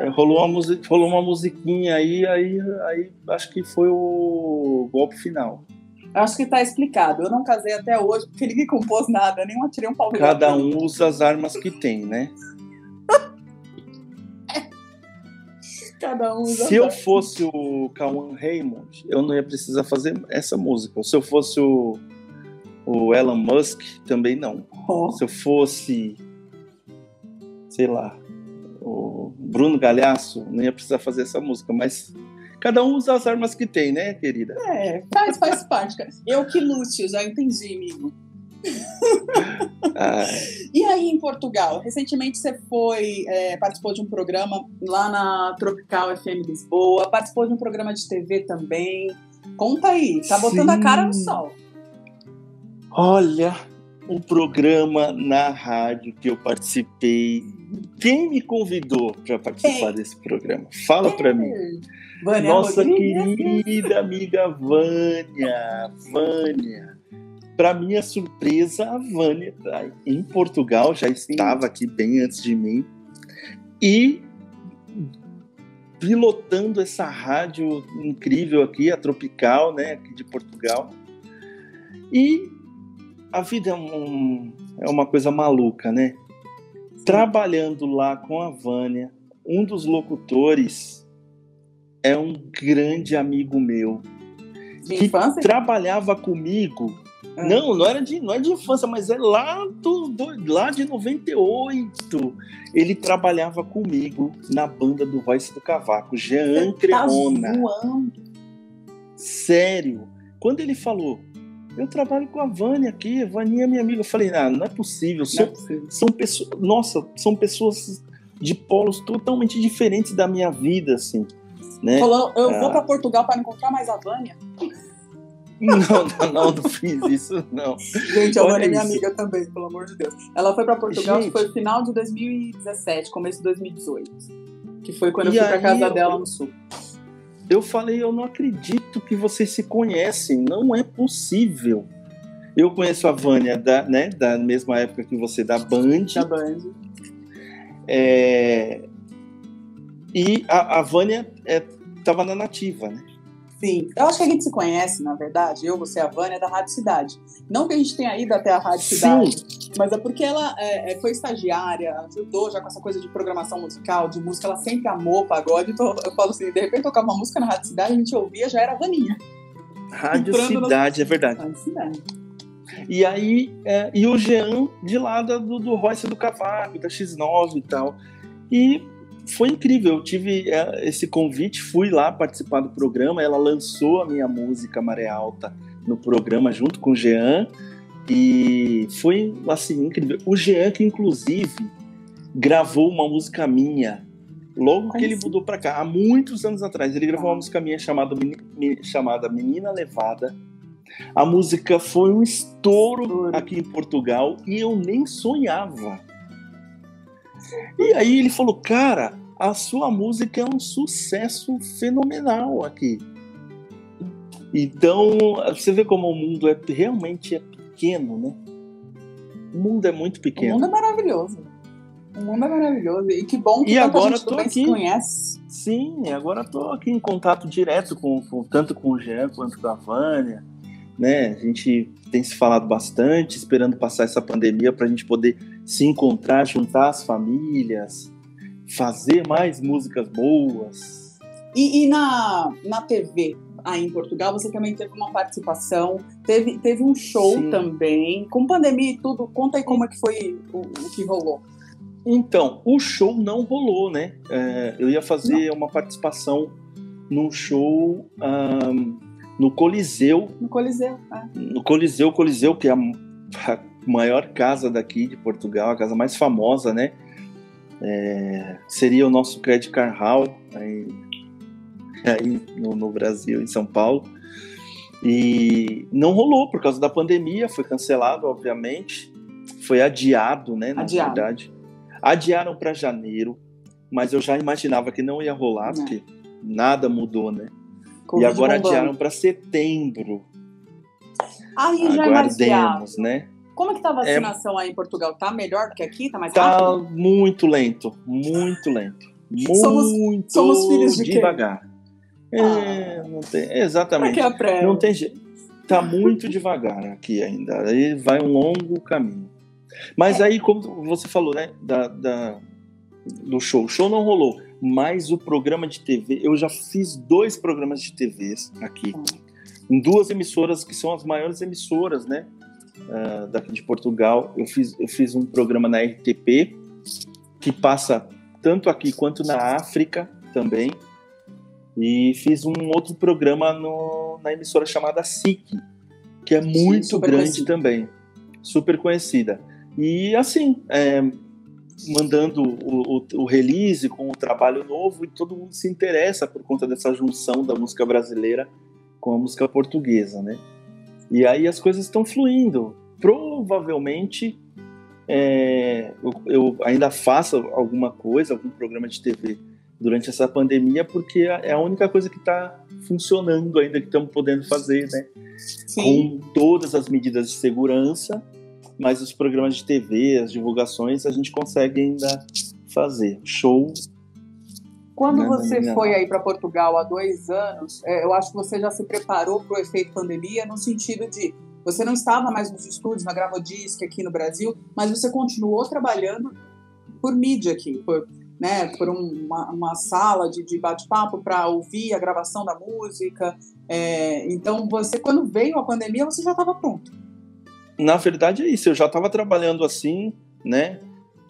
Speaker 4: é, rolou uma, musi- rolou uma musiquinha aí, aí, aí acho que foi o golpe final.
Speaker 3: Acho que tá explicado. Eu não casei até hoje porque ninguém compôs nada, nem atirei um pau
Speaker 4: Cada um usa as armas que tem, né?
Speaker 3: Cada um usa
Speaker 4: Se eu fosse o Kawan Raymond, eu não ia precisar fazer essa música. Se eu fosse o, o Elon Musk, também não.
Speaker 3: Ó,
Speaker 4: Se eu fosse, sei lá, o Bruno Galhaço, não ia precisar fazer essa música. Mas cada um usa as armas que tem, né, querida?
Speaker 3: É, faz, faz parte. Eu que lute, já entendi, amigo.
Speaker 4: Ah,
Speaker 3: E aí em Portugal? Recentemente você foi, é, participou de um programa lá na Tropical FM Lisboa, participou de um programa de TV também. Conta aí, tá botando a
Speaker 4: Sim.
Speaker 3: cara no sol.
Speaker 4: Olha, um programa na rádio que eu participei. Quem me convidou para participar desse programa? Fala para mim.
Speaker 3: Vânia
Speaker 4: Nossa
Speaker 3: Rodrigues.
Speaker 4: querida amiga Vânia, Vânia. Para minha surpresa, a Vânia tá em Portugal, já estava aqui bem antes de mim. E pilotando essa rádio incrível aqui, a Tropical, né, aqui de Portugal. E a vida é, um- é uma coisa maluca, né? Trabalhando lá com a Vânia, um dos locutores é um grande amigo meu
Speaker 3: De
Speaker 4: que
Speaker 3: infância?
Speaker 4: trabalhava comigo.
Speaker 3: Ah.
Speaker 4: Não, não era de, não é de infância, mas é lá do, do- lá de 98. Ele trabalhava comigo na banda do Voice do Cavaco, Jean
Speaker 3: Tá
Speaker 4: Cremona.
Speaker 3: zoando.
Speaker 4: Sério. Quando ele falou, eu trabalho com a Vânia aqui, a Vaninha é minha amiga. Eu falei, ah, não é possível.
Speaker 3: Não é
Speaker 4: São,
Speaker 3: possível.
Speaker 4: são pessoas, nossa, são pessoas de polos totalmente diferentes da minha vida, assim, né?
Speaker 3: Falou, eu vou
Speaker 4: Ah.
Speaker 3: pra Portugal para encontrar mais a Vânia.
Speaker 4: Não, não, não, fiz isso, não.
Speaker 3: Gente, a Vânia é minha amiga também, pelo amor de Deus. Ela foi pra Portugal,
Speaker 4: Gente.
Speaker 3: foi final de 2017, começo de 2018. Que foi quando eu fui pra
Speaker 4: aí,
Speaker 3: casa
Speaker 4: eu-
Speaker 3: dela no sul.
Speaker 4: Eu falei, eu não acredito que vocês se conhecem, não é possível. Eu conheço a Vânia da, né, da mesma época que você, da Band,
Speaker 3: Da Band.
Speaker 4: é, e a, a Vânia estava na nativa, né?
Speaker 3: Sim. Eu acho que a gente se conhece, na verdade, eu, você a Vânia, da Rádio Cidade. Não que a gente tenha ido até a Rádio Cidade, mas é porque ela é, é, foi estagiária, ajudou já com essa coisa de programação musical, de música, ela sempre amou pagode. Então, eu falo assim, de repente tocava uma música na Rádio Cidade, a gente ouvia, já era a Vaninha.
Speaker 4: Rádio
Speaker 3: Entrando
Speaker 4: Cidade, é verdade.
Speaker 3: Rádio Cidade.
Speaker 4: E aí, é, e o Jean de lá do, do Royce do Cavaco, da X9 e tal. E foi incrível, eu tive é, esse convite, fui lá participar do programa, ela lançou a minha música Maré Alta no programa junto com o Jean. E foi, assim, incrível. O Jean, que inclusive gravou uma música minha logo que ele mudou pra cá, há muitos anos atrás. Ele gravou
Speaker 3: Ah.
Speaker 4: uma música minha chamada, chamada Menina Levada. A música foi um estouro
Speaker 3: Estouro.
Speaker 4: aqui em Portugal e eu nem sonhava. E aí ele falou, cara, a sua música é um sucesso fenomenal aqui. Então, você vê como o mundo é realmente é pequeno, né? O mundo é muito
Speaker 3: O
Speaker 4: pequeno.
Speaker 3: mundo é maravilhoso. O mundo é maravilhoso. E que bom que
Speaker 4: E agora
Speaker 3: gente
Speaker 4: tô aqui.
Speaker 3: conhece.
Speaker 4: Sim, agora estou aqui em contato direto com, com- tanto com o Jean quanto com a Vânia. Né? A gente tem se falado bastante, esperando passar essa pandemia para a gente poder se encontrar, juntar as famílias. Fazer mais músicas boas.
Speaker 3: E, e, na, na TV, aí em Portugal, você também teve uma participação, teve, teve um show Sim. também, com pandemia e tudo. Conta aí como é que foi o, o que rolou.
Speaker 4: Então, o show não rolou, né? É, eu ia fazer não. uma participação num show um, no Coliseu.
Speaker 3: No Coliseu,
Speaker 4: é. No Coliseu, Coliseu, que é a, a, maior casa daqui de Portugal, a casa mais famosa, né? É, seria o nosso Credit Car Hall, aí, aí no, no Brasil, em São Paulo. E não rolou por causa da pandemia, foi cancelado, obviamente. Foi adiado, né? Na adiado. verdade. Adiaram para janeiro, mas eu já imaginava que não ia rolar, não. porque nada mudou, né? E agora adiaram para setembro.
Speaker 3: Aí já Aguardemos, é né? Como é que tá a vacinação é... aí em Portugal? Tá melhor do que aqui? Tá mais tá rápido?
Speaker 4: Tá muito lento, muito lento. Muito somos, somos filhos de devagar. Quem? É, ah. não tem, exatamente. É não tem jeito. Tá muito devagar aqui ainda. Aí vai um longo caminho. Mas é. aí, como você falou, né, da, da, do show. O show não rolou mas o programa de TV, eu já fiz dois programas de TV aqui, em duas emissoras que são as maiores emissoras, né, uh, daqui de Portugal. Eu fiz, eu fiz um programa na RTP, que passa tanto aqui quanto na África também, e fiz um outro programa no, na emissora chamada SIC, que é muito Sim, grande conhecida. também, super conhecida. E assim, é, mandando o, o, o, release com o trabalho novo e todo mundo se interessa por conta dessa junção da música brasileira com a música portuguesa, né? E aí as coisas estão fluindo. Provavelmente é, eu, eu, ainda faço alguma coisa, algum programa de TV durante essa pandemia, porque é a única coisa que está funcionando ainda, que estamos podendo fazer, né? Sim. Com todas as medidas de segurança mas os programas de TV, as divulgações, a gente consegue ainda fazer. Show.
Speaker 3: Quando né, você foi aí para Portugal há dois anos, é, eu acho que você já se preparou para o efeito pandemia, no sentido de você não estava mais nos estúdios, na Gravodisc aqui no Brasil, mas você continuou trabalhando por mídia aqui, por, né, por uma, uma sala de, de bate-papo para ouvir a gravação da música. É, então, você, quando veio a pandemia, você já estava pronto
Speaker 4: na verdade é isso. Eu já estava trabalhando assim, né?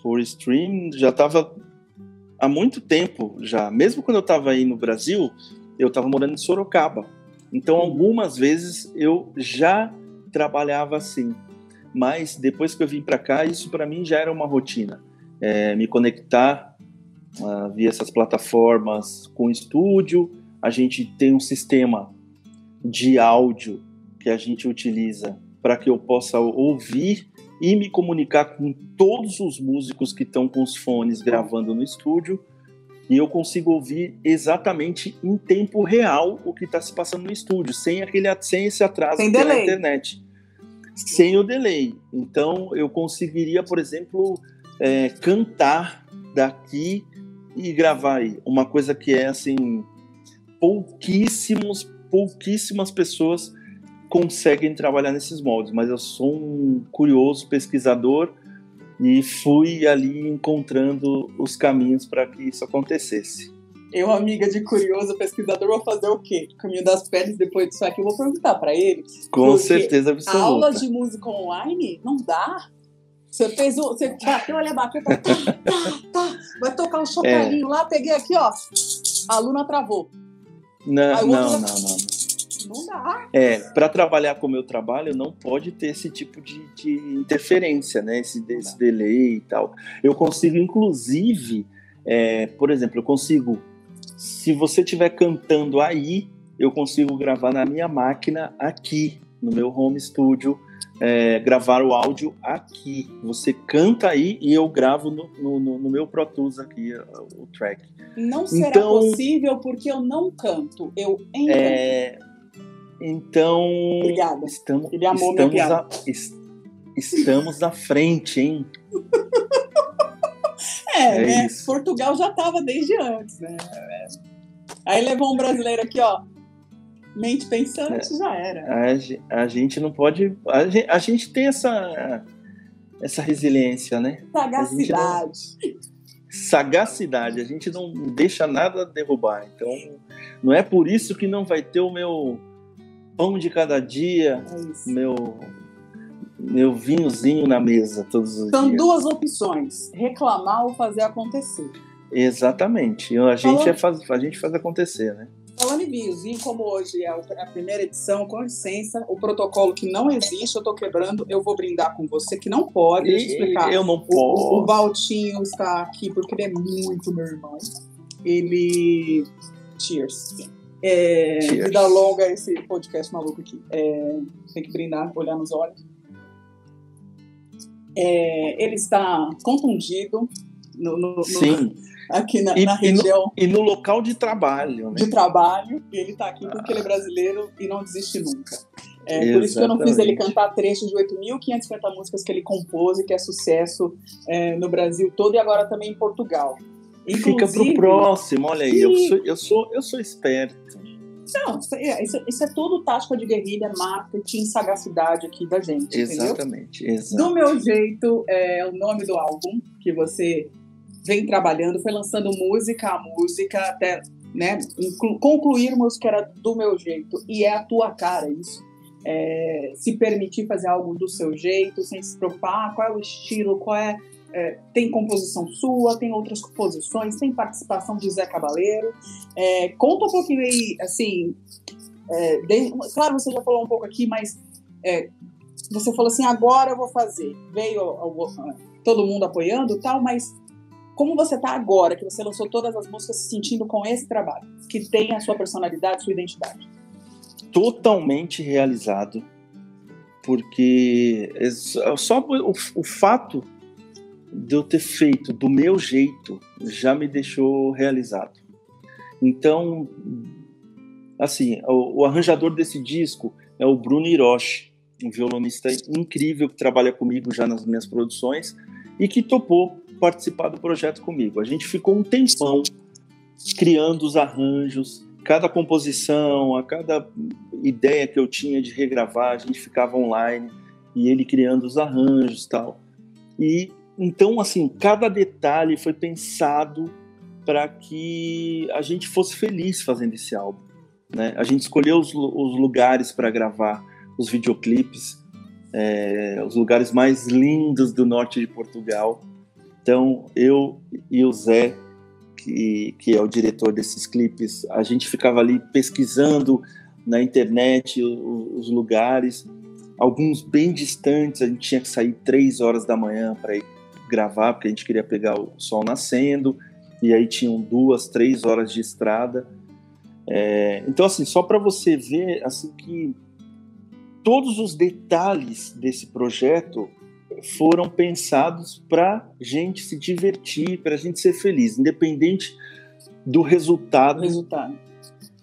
Speaker 4: Por stream, já estava há muito tempo já. Mesmo quando eu estava aí no Brasil, eu estava morando em Sorocaba. Então, algumas vezes eu já trabalhava assim. Mas depois que eu vim para cá, isso para mim já era uma rotina. É, me conectar uh, via essas plataformas com o estúdio. A gente tem um sistema de áudio que a gente utiliza para que eu possa ouvir e me comunicar com todos os músicos que estão com os fones gravando no estúdio e eu consigo ouvir exatamente em tempo real o que está se passando no estúdio, sem aquele sem esse atraso sem pela delay. internet, sem o delay. Então eu conseguiria, por exemplo, é, cantar daqui e gravar aí, uma coisa que é assim pouquíssimos, pouquíssimas pessoas conseguem trabalhar nesses moldes, mas eu sou um curioso pesquisador e fui ali encontrando os caminhos para que isso acontecesse.
Speaker 3: Eu, amiga de curioso pesquisador, vou fazer o quê? Caminho das pedras depois disso aqui, eu vou perguntar para ele.
Speaker 4: Com certeza absoluta.
Speaker 3: Aula de música online não dá? Você fez o. Você bateu ali a baqueta, tá, tá, tá, vai tocar um chocalinho é. lá, peguei aqui, ó. A aluna travou.
Speaker 4: Não, não, não, não, não. Dá. É, para trabalhar como eu trabalho, não pode ter esse tipo de, de interferência, né? Esse, esse delay e tal. Eu consigo, inclusive, é, por exemplo, eu consigo, se você estiver cantando aí, eu consigo gravar na minha máquina aqui, no meu home studio, é, gravar o áudio aqui. Você canta aí e eu gravo no, no, no meu Pro Tools aqui o track.
Speaker 3: Não será então, possível porque eu não canto, eu entro. É,
Speaker 4: então,
Speaker 3: Obrigada.
Speaker 4: estamos, Ele amou estamos, minha a, est, estamos na frente, hein?
Speaker 3: é, é né? Portugal já estava desde antes, né? Aí levou um brasileiro aqui, ó. Mente pensante, é, já era.
Speaker 4: A, a, gente não pode. A gente, a gente tem essa, essa resiliência, né?
Speaker 3: Sagacidade.
Speaker 4: sagacidade, a gente não deixa nada derrubar. Então, não é por isso que não vai ter o meu pão de cada dia,
Speaker 3: É
Speaker 4: meu meu vinhozinho na mesa todos os
Speaker 3: São
Speaker 4: dias.
Speaker 3: duas opções: reclamar ou fazer acontecer.
Speaker 4: Exatamente. A gente,
Speaker 3: Falou-
Speaker 4: é faz, a gente faz acontecer, né?
Speaker 3: Falando em vinhos, e como hoje é a primeira edição, com licença, o protocolo que não existe, eu tô quebrando, eu vou brindar com você, que não pode, deixa eu explicar.
Speaker 4: eu não
Speaker 3: O, o
Speaker 4: posso.
Speaker 3: Valtinho está aqui porque ele é muito meu irmão. Ele. Cheers. É. Vida longa esse podcast maluco aqui. É, tem que brindar, olhar nos olhos. É, ele está contundido no, no- no-
Speaker 4: Sim.
Speaker 3: aqui na,
Speaker 4: E-
Speaker 3: na
Speaker 4: e no-
Speaker 3: região
Speaker 4: E no local de trabalho, né?
Speaker 3: de trabalho. E ele está aqui porque ele é brasileiro e não desiste nunca. É, por isso que eu não fiz ele cantar trechos de 8.550 músicas que ele compôs e que é sucesso é, no Brasil todo e agora também em Portugal.
Speaker 4: Fica pro
Speaker 3: Inclusive-
Speaker 4: próximo, olha aí. Eu sou, eu sou, eu sou esperto.
Speaker 3: Não, isso é, isso, é tudo tática de guerrilha, marketing, sagacidade aqui da gente, entendeu?
Speaker 4: Exatamente.
Speaker 3: Do meu jeito, é o nome do álbum que você vem trabalhando, foi lançando música a música até né, concluirmos que era do meu jeito e é a tua cara isso. É, se permitir fazer algo do seu jeito, sem se preocupar ah, qual é o estilo, qual é, é, tem composição sua, tem outras composições, tem participação de Zé Cabaleiro. É, conta um pouquinho aí, assim, é, de- claro, você já falou um pouco aqui, mas é, você falou assim, agora eu vou fazer. Veio todo mundo apoiando tal, mas como você está agora, que você lançou todas as músicas se sentindo com esse trabalho, que tem a sua personalidade, sua identidade?
Speaker 4: Totalmente realizado. Porque é só o, o fato de eu ter feito do meu jeito já me deixou realizado. Então, assim, o, o arranjador desse disco é o Bruno Hiroshi, um violonista incrível que trabalha comigo já nas minhas produções e que topou participar do projeto comigo. A gente ficou um tempão criando os arranjos, cada composição, a cada ideia que eu tinha de regravar, a gente ficava online e ele criando os arranjos, tal. E então assim, cada detalhe foi pensado para que a gente fosse feliz fazendo esse álbum, né? A gente escolheu os, os lugares para gravar os videoclipes, é, os lugares mais lindos do norte de Portugal. Então, eu e o Zé, que, que é o diretor desses clipes, a gente ficava ali pesquisando na internet o- os lugares, alguns bem distantes, a gente tinha que sair três horas da manhã para ir gravar, porque a gente queria pegar o sol nascendo, e aí tinham duas, três horas de estrada. É, então, assim, só para você ver assim que todos os detalhes desse projeto foram pensados para gente se divertir, para a gente ser feliz, independente do resultado,
Speaker 3: Resultado.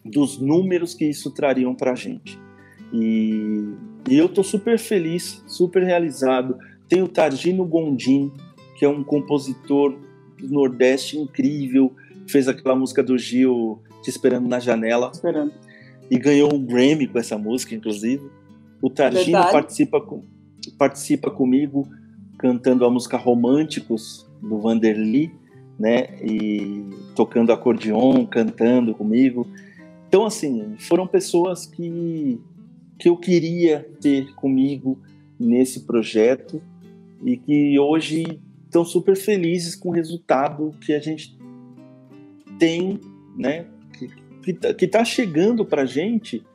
Speaker 4: dos números que isso trariam para a gente. E, e eu estou super feliz, super realizado. Tem o Targino Gondim, que é um compositor do Nordeste incrível, fez aquela música do Gil, Te Esperando na Janela,
Speaker 3: Esperando.
Speaker 4: e ganhou um Grammy com essa música, inclusive. O Targino participa, com, participa comigo cantando a música Românticos do Vanderly, né? E tocando acordeon, cantando comigo. Então, assim, foram pessoas que, que eu queria ter comigo nesse projeto e que hoje estão super felizes com o resultado que a gente tem, né? Que, que, tá- chegando pra gente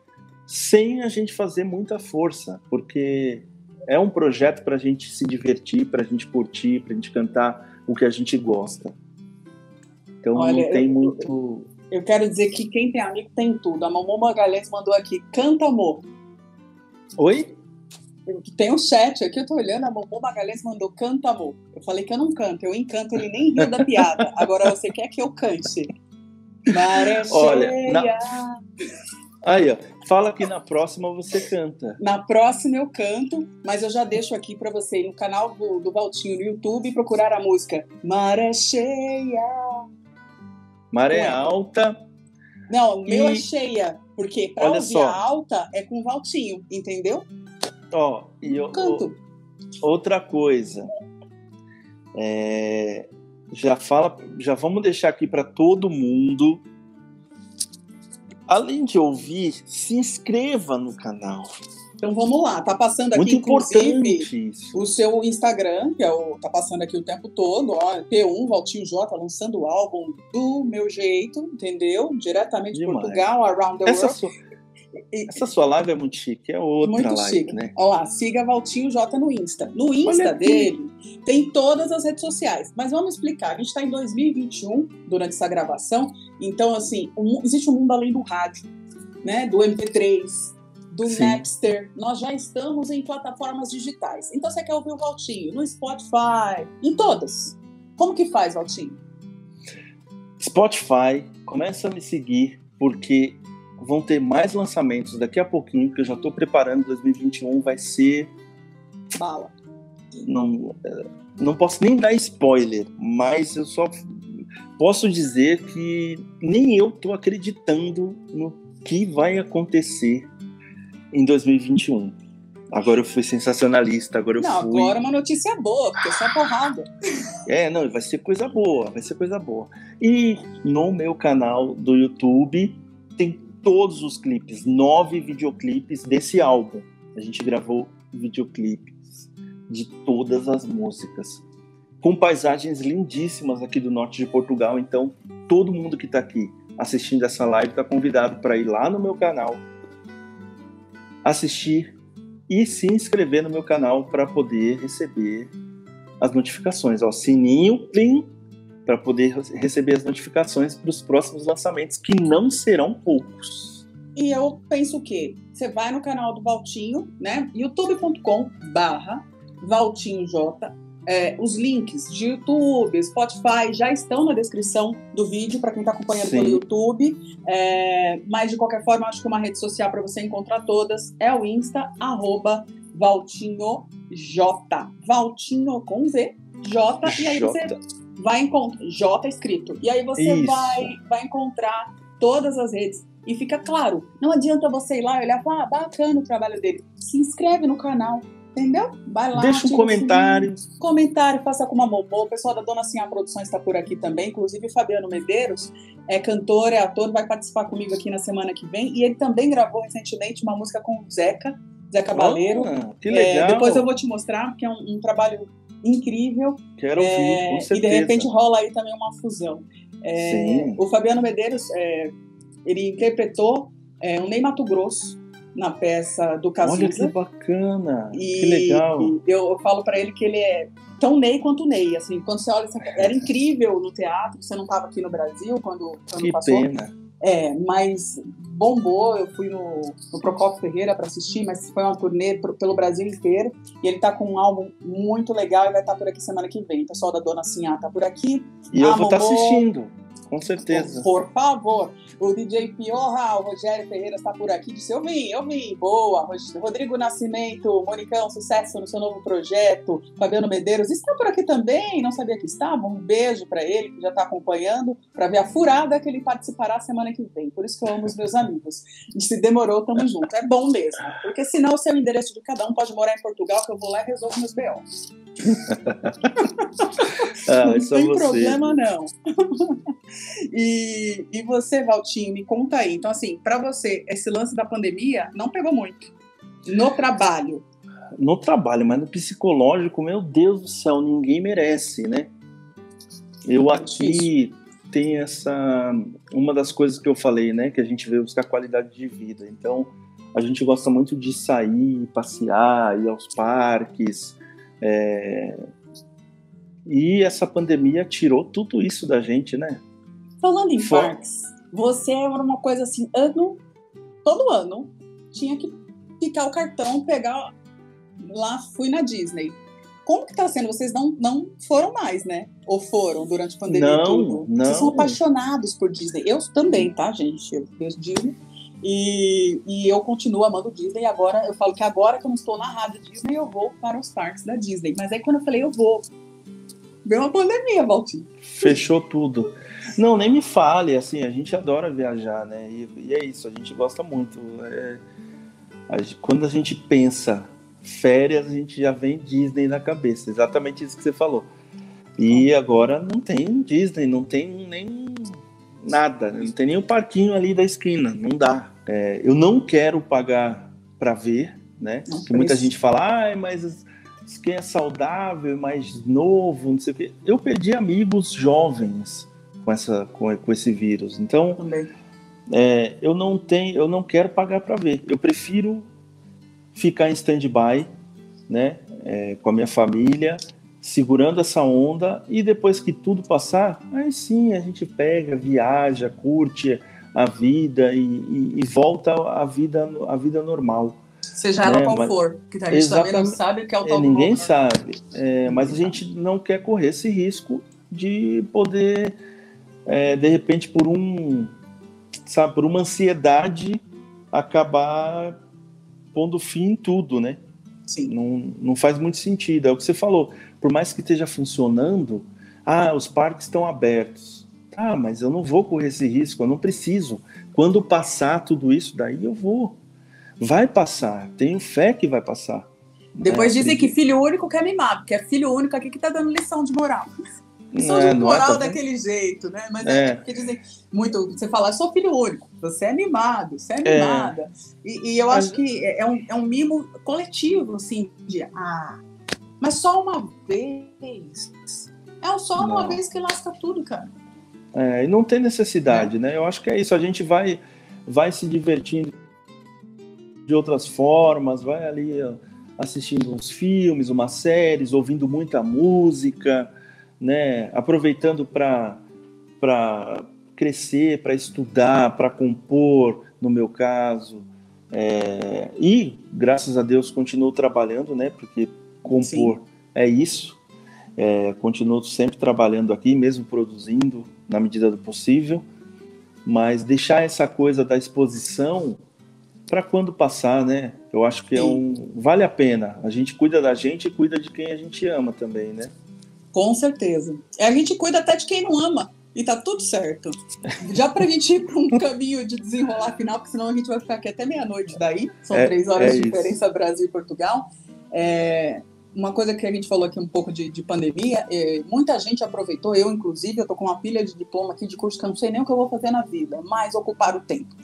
Speaker 4: sem a gente fazer muita força, porque é um projeto para a gente se divertir, para a gente curtir, para a gente cantar o que a gente gosta. Então
Speaker 3: Olha,
Speaker 4: não tem
Speaker 3: eu-
Speaker 4: muito.
Speaker 3: Eu quero dizer que quem tem amigo tem tudo. A Mamô Magalhães mandou aqui, canta amor.
Speaker 4: Oi?
Speaker 3: Tem um chat aqui, eu tô olhando, a Mamô Magalhães mandou canta amor. Eu falei que eu não canto, eu encanto, ele nem riu da piada. Agora você quer que eu cante. Maré
Speaker 4: Olha,
Speaker 3: cheia.
Speaker 4: na- Aí, ó. Fala que na próxima você canta.
Speaker 3: Na próxima eu canto, mas eu já deixo aqui pra você ir no canal do, do Valtinho no YouTube procurar a música Maré Cheia.
Speaker 4: Maré
Speaker 3: Ué.
Speaker 4: alta.
Speaker 3: Não, o meu
Speaker 4: E-
Speaker 3: é cheia, porque pra
Speaker 4: Olha
Speaker 3: ouvir
Speaker 4: só.
Speaker 3: a alta é com o Valtinho, entendeu?
Speaker 4: Ó, e
Speaker 3: Canto.
Speaker 4: outra coisa. É, já fala, já vamos deixar aqui para todo mundo. Além de ouvir, se inscreva no canal.
Speaker 3: Então vamos lá, tá passando aqui,
Speaker 4: Muito
Speaker 3: inclusive,
Speaker 4: importante isso.
Speaker 3: o seu Instagram, que é o. tá passando aqui o tempo todo, ó, P1, Valtinho J, lançando o álbum do meu jeito, entendeu? Diretamente de. Portugal, Around the
Speaker 4: Essa
Speaker 3: World.
Speaker 4: sua, essa sua live é muito chique, é outra
Speaker 3: Muito
Speaker 4: live,
Speaker 3: chique.
Speaker 4: né?
Speaker 3: Olha lá, siga Valtinho J no Insta. No Insta dele tem todas as redes sociais. Mas vamos explicar. A gente está em 2021, durante essa gravação. Então, assim, um- existe um mundo além do rádio, né? Do MP3, do
Speaker 4: Sim.
Speaker 3: Napster. Nós já estamos em plataformas digitais. Então, você quer ouvir o Valtinho no Spotify, em todas. Como que faz, Valtinho?
Speaker 4: Spotify, começa a me seguir, porque vão ter mais lançamentos daqui a pouquinho, que eu já estou preparando. 2021 vai ser.
Speaker 3: Bala.
Speaker 4: Não, eh, não posso nem dar spoiler, mas eu só posso dizer que nem eu estou acreditando no que vai acontecer em 2021. Agora eu fui sensacionalista, agora eu
Speaker 3: Não,
Speaker 4: fui.
Speaker 3: agora uma notícia boa, porque é só porrada.
Speaker 4: É, não, vai ser coisa boa, vai ser coisa boa. E no meu canal do YouTube tem todos os clipes, nove videoclipes desse álbum. A gente gravou videoclipes de todas as músicas, com paisagens lindíssimas aqui do norte de Portugal. Então, todo mundo que está aqui assistindo essa live está convidado para ir lá no meu canal, assistir e se inscrever no meu canal para poder receber as notificações. Ó, sininho, plim, para poder receber as notificações para os próximos lançamentos, que não serão poucos.
Speaker 3: E eu penso o quê? Você vai no canal do Valtinho, né? youtube.com barra Valtinho J. É, os links de YouTube, Spotify já estão na descrição do vídeo para quem está acompanhando
Speaker 4: Sim.
Speaker 3: pelo YouTube. É, mas de qualquer forma, acho que uma rede social para você encontrar todas é o Insta, arroba Valtinho J. Valtinho com Z, J, e aí você. Vai encontrar J escrito. E aí você
Speaker 4: Isso.
Speaker 3: vai, vai encontrar todas as redes. E fica claro, não adianta você ir lá e olhar, ah, bacana o trabalho dele. Se inscreve no canal, entendeu? Vai lá.
Speaker 4: Deixa um comentário.
Speaker 3: sininho, Comentário, faça como a Momô. O pessoal da Dona Sinha Produções está por aqui também. Inclusive o Fabiano Medeiros é cantor, é ator, vai participar comigo aqui na semana que vem. E ele também gravou recentemente uma música com o Zeca, Zeca Baleiro.
Speaker 4: Ah, que
Speaker 3: É,
Speaker 4: legal.
Speaker 3: depois eu vou te mostrar, porque é um, um trabalho incrível.
Speaker 4: Quero ouvir,
Speaker 3: É,
Speaker 4: com
Speaker 3: e
Speaker 4: certeza.
Speaker 3: de repente rola aí também uma fusão. É, o Fabiano Medeiros, é, ele interpretou é, o Ney Mato Grosso na peça do
Speaker 4: Olha que
Speaker 3: Cazuza.
Speaker 4: bacana.
Speaker 3: E,
Speaker 4: que legal.
Speaker 3: e eu, eu falo pra ele que ele é tão Ney quanto Ney. Assim, quando você olha, era incrível no teatro. Você não estava aqui no Brasil quando, quando
Speaker 4: Que
Speaker 3: passou.
Speaker 4: pena.
Speaker 3: É, mas bombou. Eu fui no, no Procopio Ferreira para assistir, mas foi uma turnê pro- pelo Brasil inteiro. E ele tá com um álbum muito legal e vai estar por aqui semana que vem. O pessoal da Dona Sinhá tá por aqui.
Speaker 4: E eu vou estar
Speaker 3: Momô.
Speaker 4: assistindo, com certeza.
Speaker 3: Por favor. O DJ Piorra, o Rogério Ferreira está por aqui. Disse: Eu vim, eu vim. Boa. Ro- Rodrigo Nascimento, Monicão, sucesso no seu novo projeto. Fabiano Medeiros está por aqui também. Não sabia que estava. Um beijo para ele, que já está acompanhando, para ver a furada que ele participará semana que vem. Por isso que eu amo os meus amigos. E se demorou, tamo junto. É bom mesmo. Porque senão o seu endereço de cada um pode morar em Portugal, que eu vou lá e resolvo meus B.O.
Speaker 4: Ah,
Speaker 3: não
Speaker 4: é só
Speaker 3: tem
Speaker 4: você.
Speaker 3: problema, não. E, e você, Valtinho, me conta aí. Então, assim, para você, esse lance da pandemia não pegou muito. No trabalho.
Speaker 4: No trabalho, mas no psicológico, meu Deus do céu, ninguém merece, né? Eu
Speaker 3: É
Speaker 4: aqui tenho essa. Uma das coisas que eu falei, né? Que a gente veio buscar qualidade de vida. Então, a gente gosta muito de sair, passear, ir aos parques. é, E essa pandemia tirou tudo isso da gente, né?
Speaker 3: Falando em parques, você era uma coisa assim, ano, todo ano, tinha que picar o cartão, pegar lá, fui na Disney. Como que tá sendo? Vocês não, não foram mais, né? Ou foram durante a pandemia
Speaker 4: Não,
Speaker 3: tudo?
Speaker 4: não.
Speaker 3: Vocês são apaixonados por Disney. Eu também, tá, gente? Eu vejo Disney. E, e eu continuo amando Disney. Agora, eu falo que agora que eu não estou na rádio Disney, eu vou para os parques da Disney. Mas aí quando eu falei, eu vou. Veio uma pandemia, Valtinho.
Speaker 4: Fechou tudo. Não, nem me fale, assim, a gente adora viajar, né? E, e é isso, a gente gosta muito. É, a quando a gente pensa férias, a gente já vem Disney na cabeça, exatamente isso que você falou. E agora não tem Disney, não tem nem nada, não tem nem o parquinho ali da esquina, não dá. É, eu não quero pagar para ver, né? Porque muita gente fala, ah, mas quem é saudável, mais novo, não sei o quê. Eu perdi amigos jovens com, essa, com, com esse vírus. Então, é, eu não tenho, eu não quero pagar para ver. Eu prefiro ficar em stand-by, né, é, com a minha família, segurando essa onda e depois que tudo passar, aí sim a gente pega, viaja, curte a vida e, e- e volta à vida, à vida normal.
Speaker 3: Seja ela
Speaker 4: É,
Speaker 3: qual
Speaker 4: mas-
Speaker 3: for. Que a gente também não
Speaker 4: Exatamente.
Speaker 3: sabe o que é o
Speaker 4: É,
Speaker 3: tal do
Speaker 4: ninguém sabe, É, mas a gente não quer correr esse risco de poder, é, de repente, por um, sabe, por uma ansiedade, acabar pondo fim em tudo, né?
Speaker 3: Sim.
Speaker 4: Não, não faz muito sentido. É o que você falou. Por mais que esteja funcionando, ah, os parques estão abertos. Ah, mas eu não vou correr esse risco, eu não preciso. Quando passar tudo isso, daí eu vou. Vai passar, tenho fé que vai passar.
Speaker 3: Depois
Speaker 4: É,
Speaker 3: dizem que filho único quer mimar, porque é filho único aqui que tá dando lição de moral. Lição
Speaker 4: É,
Speaker 3: de
Speaker 4: é,
Speaker 3: moral daquele jeito, né? Mas
Speaker 4: É.
Speaker 3: é. porque dizem muito, você fala, eu sou filho único, você é mimado, você é
Speaker 4: É.
Speaker 3: mimada. E, e eu acho que é é um, é um mimo coletivo, assim, de ah, mas só uma vez. É só uma
Speaker 4: Não.
Speaker 3: vez que lasca tudo, cara.
Speaker 4: É, e não tem necessidade, né? Eu acho que é isso. A gente vai, vai se divertindo de outras formas, vai ali assistindo uns filmes, umas séries, ouvindo muita música, né? Aproveitando para crescer, para estudar, para compor, no meu caso. É, e graças a Deus continuo trabalhando, né? Porque compor
Speaker 3: Sim.
Speaker 4: é isso. É, continuo sempre trabalhando aqui, mesmo produzindo na medida do possível, mas deixar essa coisa da exposição para quando passar, né? Eu acho que é um vale a pena. A gente cuida da gente e cuida de quem a gente ama também, né?
Speaker 3: Com certeza. É, a gente cuida até de quem não ama. E tá tudo certo. Já pra gente ir para um caminho de desenrolar final, porque senão a gente vai ficar aqui até meia-noite daí. São
Speaker 4: É-
Speaker 3: três horas
Speaker 4: é
Speaker 3: de
Speaker 4: isso.
Speaker 3: diferença Brasil e Portugal. É, uma coisa que a gente falou aqui um pouco de, de pandemia, é, muita gente aproveitou, eu inclusive, eu tô com uma pilha de diploma aqui de curso que eu não sei nem o que eu vou fazer na vida, mas ocupar o tempo.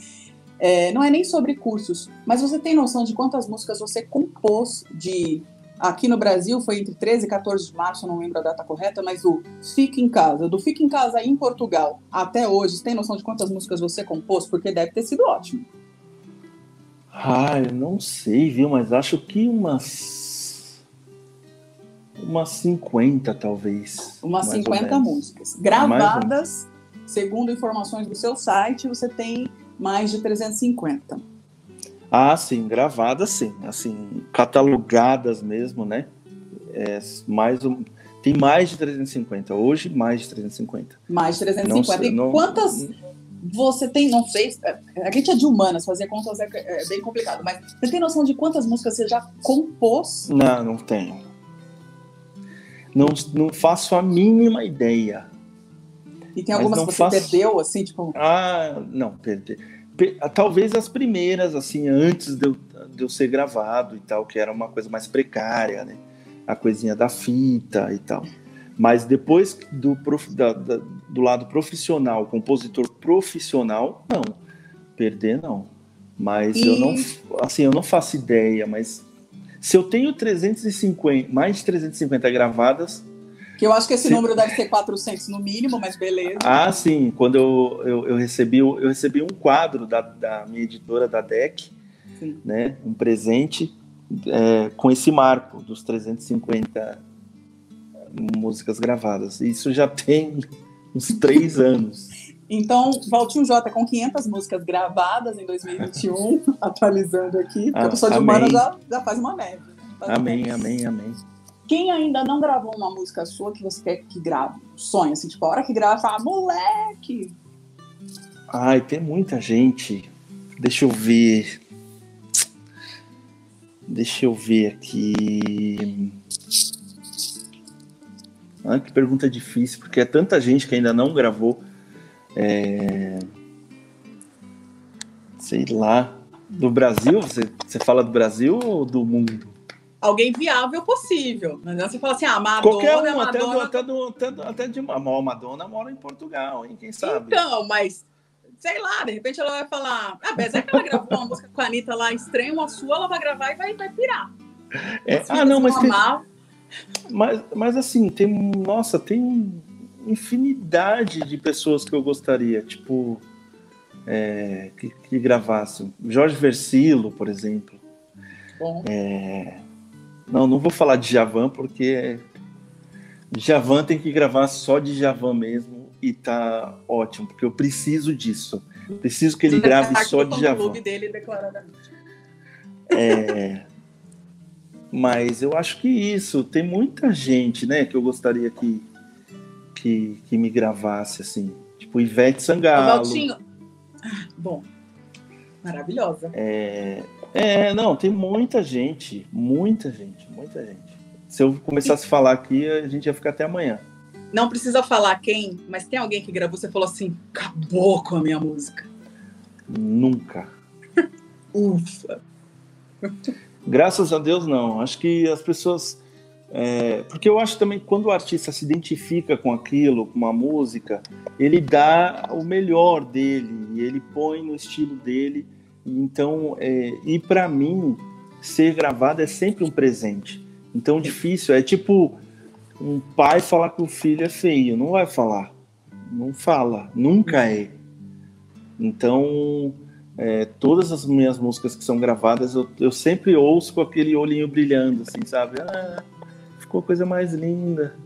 Speaker 3: É, não é nem sobre cursos, mas você tem noção de quantas músicas você compôs de. Aqui no Brasil foi entre 13 e 14 de março, não lembro a data correta, mas o Fica em Casa, do Fica em Casa em Portugal até hoje, você tem noção de quantas músicas você compôs? Porque deve ter sido ótimo.
Speaker 4: Ah, eu não sei, viu? Mas acho que umas. Umas 50, talvez.
Speaker 3: Umas
Speaker 4: mais ou
Speaker 3: 50
Speaker 4: menos.
Speaker 3: músicas. Gravadas, segundo informações do seu site, você tem mais de 350.
Speaker 4: Ah, sim, gravadas sim, assim, catalogadas mesmo, né? É, mais um, tem mais de 350, hoje mais de 350.
Speaker 3: Mais de 350.
Speaker 4: Não
Speaker 3: e
Speaker 4: não-
Speaker 3: quantas você tem, não sei, é, a gente é de humanas, fazer contas é, é bem complicado, mas você tem noção de quantas músicas você já compôs?
Speaker 4: Não, não tenho. Não, não faço a mínima ideia.
Speaker 3: E tem
Speaker 4: Mas
Speaker 3: algumas que você perdeu, assim, tipo,
Speaker 4: Ah, não, perder. Talvez as primeiras, assim, antes de eu, de eu ser gravado e tal, que era uma coisa mais precária, né? A coisinha da fita e tal. Mas depois do, prof- da- da- do lado profissional, compositor profissional, não. Perder, não. Mas
Speaker 3: E-
Speaker 4: eu não, assim, eu não faço ideia, mas se eu tenho 350, mais de 350 gravadas,
Speaker 3: que eu acho que esse
Speaker 4: Sim.
Speaker 3: número deve ser 400 no mínimo, mas beleza.
Speaker 4: Ah, sim. Quando eu, eu, eu recebi, eu recebi um quadro da, da minha editora, da DEC,
Speaker 3: Sim.
Speaker 4: né? Um presente é, com esse marco dos 350 músicas gravadas. Isso já tem uns três anos.
Speaker 3: Então, Valtinho J com 500 músicas gravadas em 2021, atualizando aqui, porque
Speaker 4: Ah,
Speaker 3: a pessoa de
Speaker 4: amém.
Speaker 3: humana já, já faz uma média. Faz uma
Speaker 4: Amém,
Speaker 3: média.
Speaker 4: amém, amém.
Speaker 3: Quem ainda não gravou uma música sua que você quer que grave? Sonha, assim, tipo, a hora que grava, fala, moleque!
Speaker 4: Ai, tem muita gente. Deixa eu ver. Deixa eu ver aqui. Ah, que pergunta difícil, porque é tanta gente que ainda não gravou. É... Sei lá. Do Brasil? Você, você fala do Brasil ou do mundo?
Speaker 3: Alguém viável possível. Não você fala assim, ah, Madonna,
Speaker 4: Qualquer um,
Speaker 3: Madonna...
Speaker 4: até, do, até, do, até, do, até de uma. Madonna mora em Portugal, hein? Quem sabe?
Speaker 3: Então, mas sei lá, de repente ela vai falar. Ah, apesar que ela gravou uma música com a Anitta lá, estranha, uma sua, ela vai gravar e vai, vai pirar.
Speaker 4: É, ah, não, mas tem, mas, mas assim, tem. Nossa, tem infinidade de pessoas que eu gostaria, tipo. É, que, que gravassem. Jorge Versilo, por exemplo.
Speaker 3: Bom.
Speaker 4: É, não, não vou falar de Javan, porque Javan tem que gravar só de Javan mesmo e tá ótimo, porque eu preciso disso. Preciso que ele grave só de Javan. É, mas eu acho que isso, tem muita gente, né, que eu gostaria que, que, que me gravasse, assim. Tipo, Ivete Sangalo.
Speaker 3: Ah, bom, maravilhosa.
Speaker 4: É, é, não, tem muita gente, muita gente, muita gente. Se eu começasse a falar aqui, a gente ia ficar até amanhã.
Speaker 3: Não precisa falar quem, mas tem alguém que gravou, você falou assim, acabou com a minha música.
Speaker 4: Nunca.
Speaker 3: Ufa.
Speaker 4: Graças a Deus, não. Acho que as pessoas. É, porque eu acho também que quando o artista se identifica com aquilo, com uma música, ele dá o melhor dele, ele põe no estilo dele. Então, é, e para mim, ser gravado é sempre um presente. Então, difícil. É tipo um pai falar que o filho é feio. Não vai falar. Não fala. Nunca é. Então, é, todas as minhas músicas que são gravadas, eu, eu, sempre ouço com aquele olhinho brilhando, assim, sabe? Ah, ficou coisa mais linda.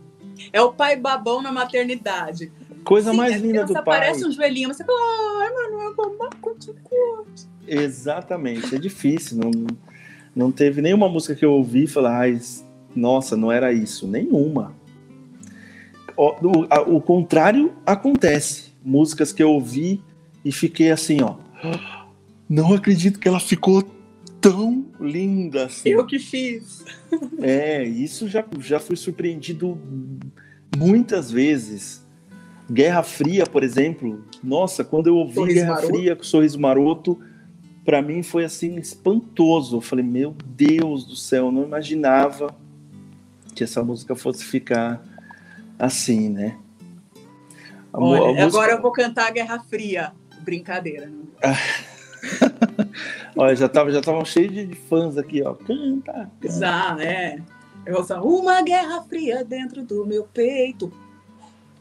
Speaker 3: É o pai babão na maternidade.
Speaker 4: Coisa Sim, mais linda do pai.
Speaker 3: Aparece um joelhinho, você fala, ai, mano, eu vou
Speaker 4: Exatamente, é difícil. Não, não teve nenhuma música que eu ouvi e falar, ai, nossa, não era isso. Nenhuma. O, o, o contrário acontece. Músicas que eu ouvi e fiquei assim, ó não acredito que ela ficou tão linda assim.
Speaker 3: Eu que fiz.
Speaker 4: É, isso já, já fui surpreendido muitas vezes. Guerra Fria, por exemplo. Nossa, quando eu ouvi Sorriso Guerra Maroto. Fria com Sorriso Maroto, para mim foi assim espantoso. Eu falei, meu Deus do céu, eu não imaginava que essa música fosse ficar assim, né?
Speaker 3: A, Olha, a música... agora eu vou cantar Guerra Fria. Brincadeira, né?
Speaker 4: Olha, já estavam já tavam cheios de fãs aqui, ó. Canta, canta.
Speaker 3: Já, é. Eu vou falar, uma guerra fria dentro do meu peito.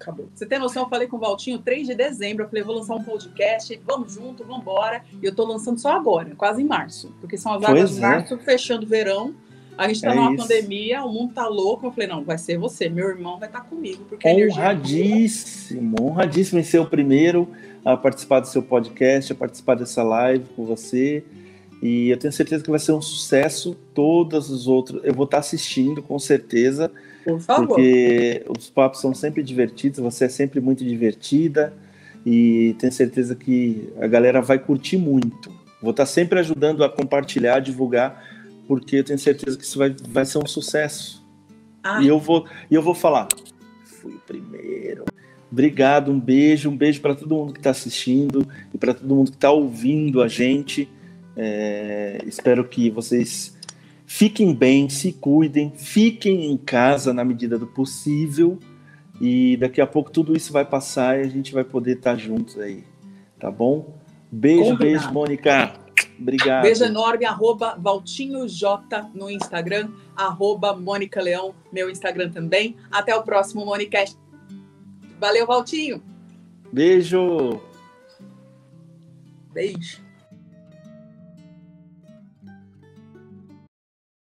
Speaker 3: Acabou. Você tem noção? Eu falei com o Valtinho 3 de dezembro. Eu falei, vou lançar um podcast, vamos junto, vamos embora. E eu tô lançando só agora, quase em março. Porque são as datas de é. março, fechando o verão. A gente tá é numa isso. pandemia, o mundo tá louco. Eu falei, não, vai ser você. Meu irmão vai estar tá comigo. Porque
Speaker 4: honradíssimo, honradíssimo em ser o primeiro a participar do seu podcast, a participar dessa live com você. E eu tenho certeza que vai ser um sucesso. Todos os outros, eu vou estar assistindo com certeza.
Speaker 3: Por favor.
Speaker 4: Porque os papos são sempre divertidos, você é sempre muito divertida. E tenho certeza que a galera vai curtir muito. Vou estar sempre ajudando a compartilhar, a divulgar, porque eu tenho certeza que isso vai, vai ser um sucesso. Ah. E eu vou, e eu vou falar. Fui o primeiro. Obrigado, um beijo, um beijo para todo mundo que está assistindo e para todo mundo que está ouvindo a gente. É, espero que vocês fiquem bem, se cuidem, fiquem em casa na medida do possível e daqui a pouco tudo isso vai passar e a gente vai poder estar juntos aí, tá bom? Beijo, Combinado. beijo, Mônica. Obrigado.
Speaker 3: Beijo enorme, arroba Valtinho J no Instagram, arroba Mônica Leão, meu Instagram também. Até o próximo Monicast. Valeu, Valtinho.
Speaker 4: Beijo.
Speaker 3: Beijo.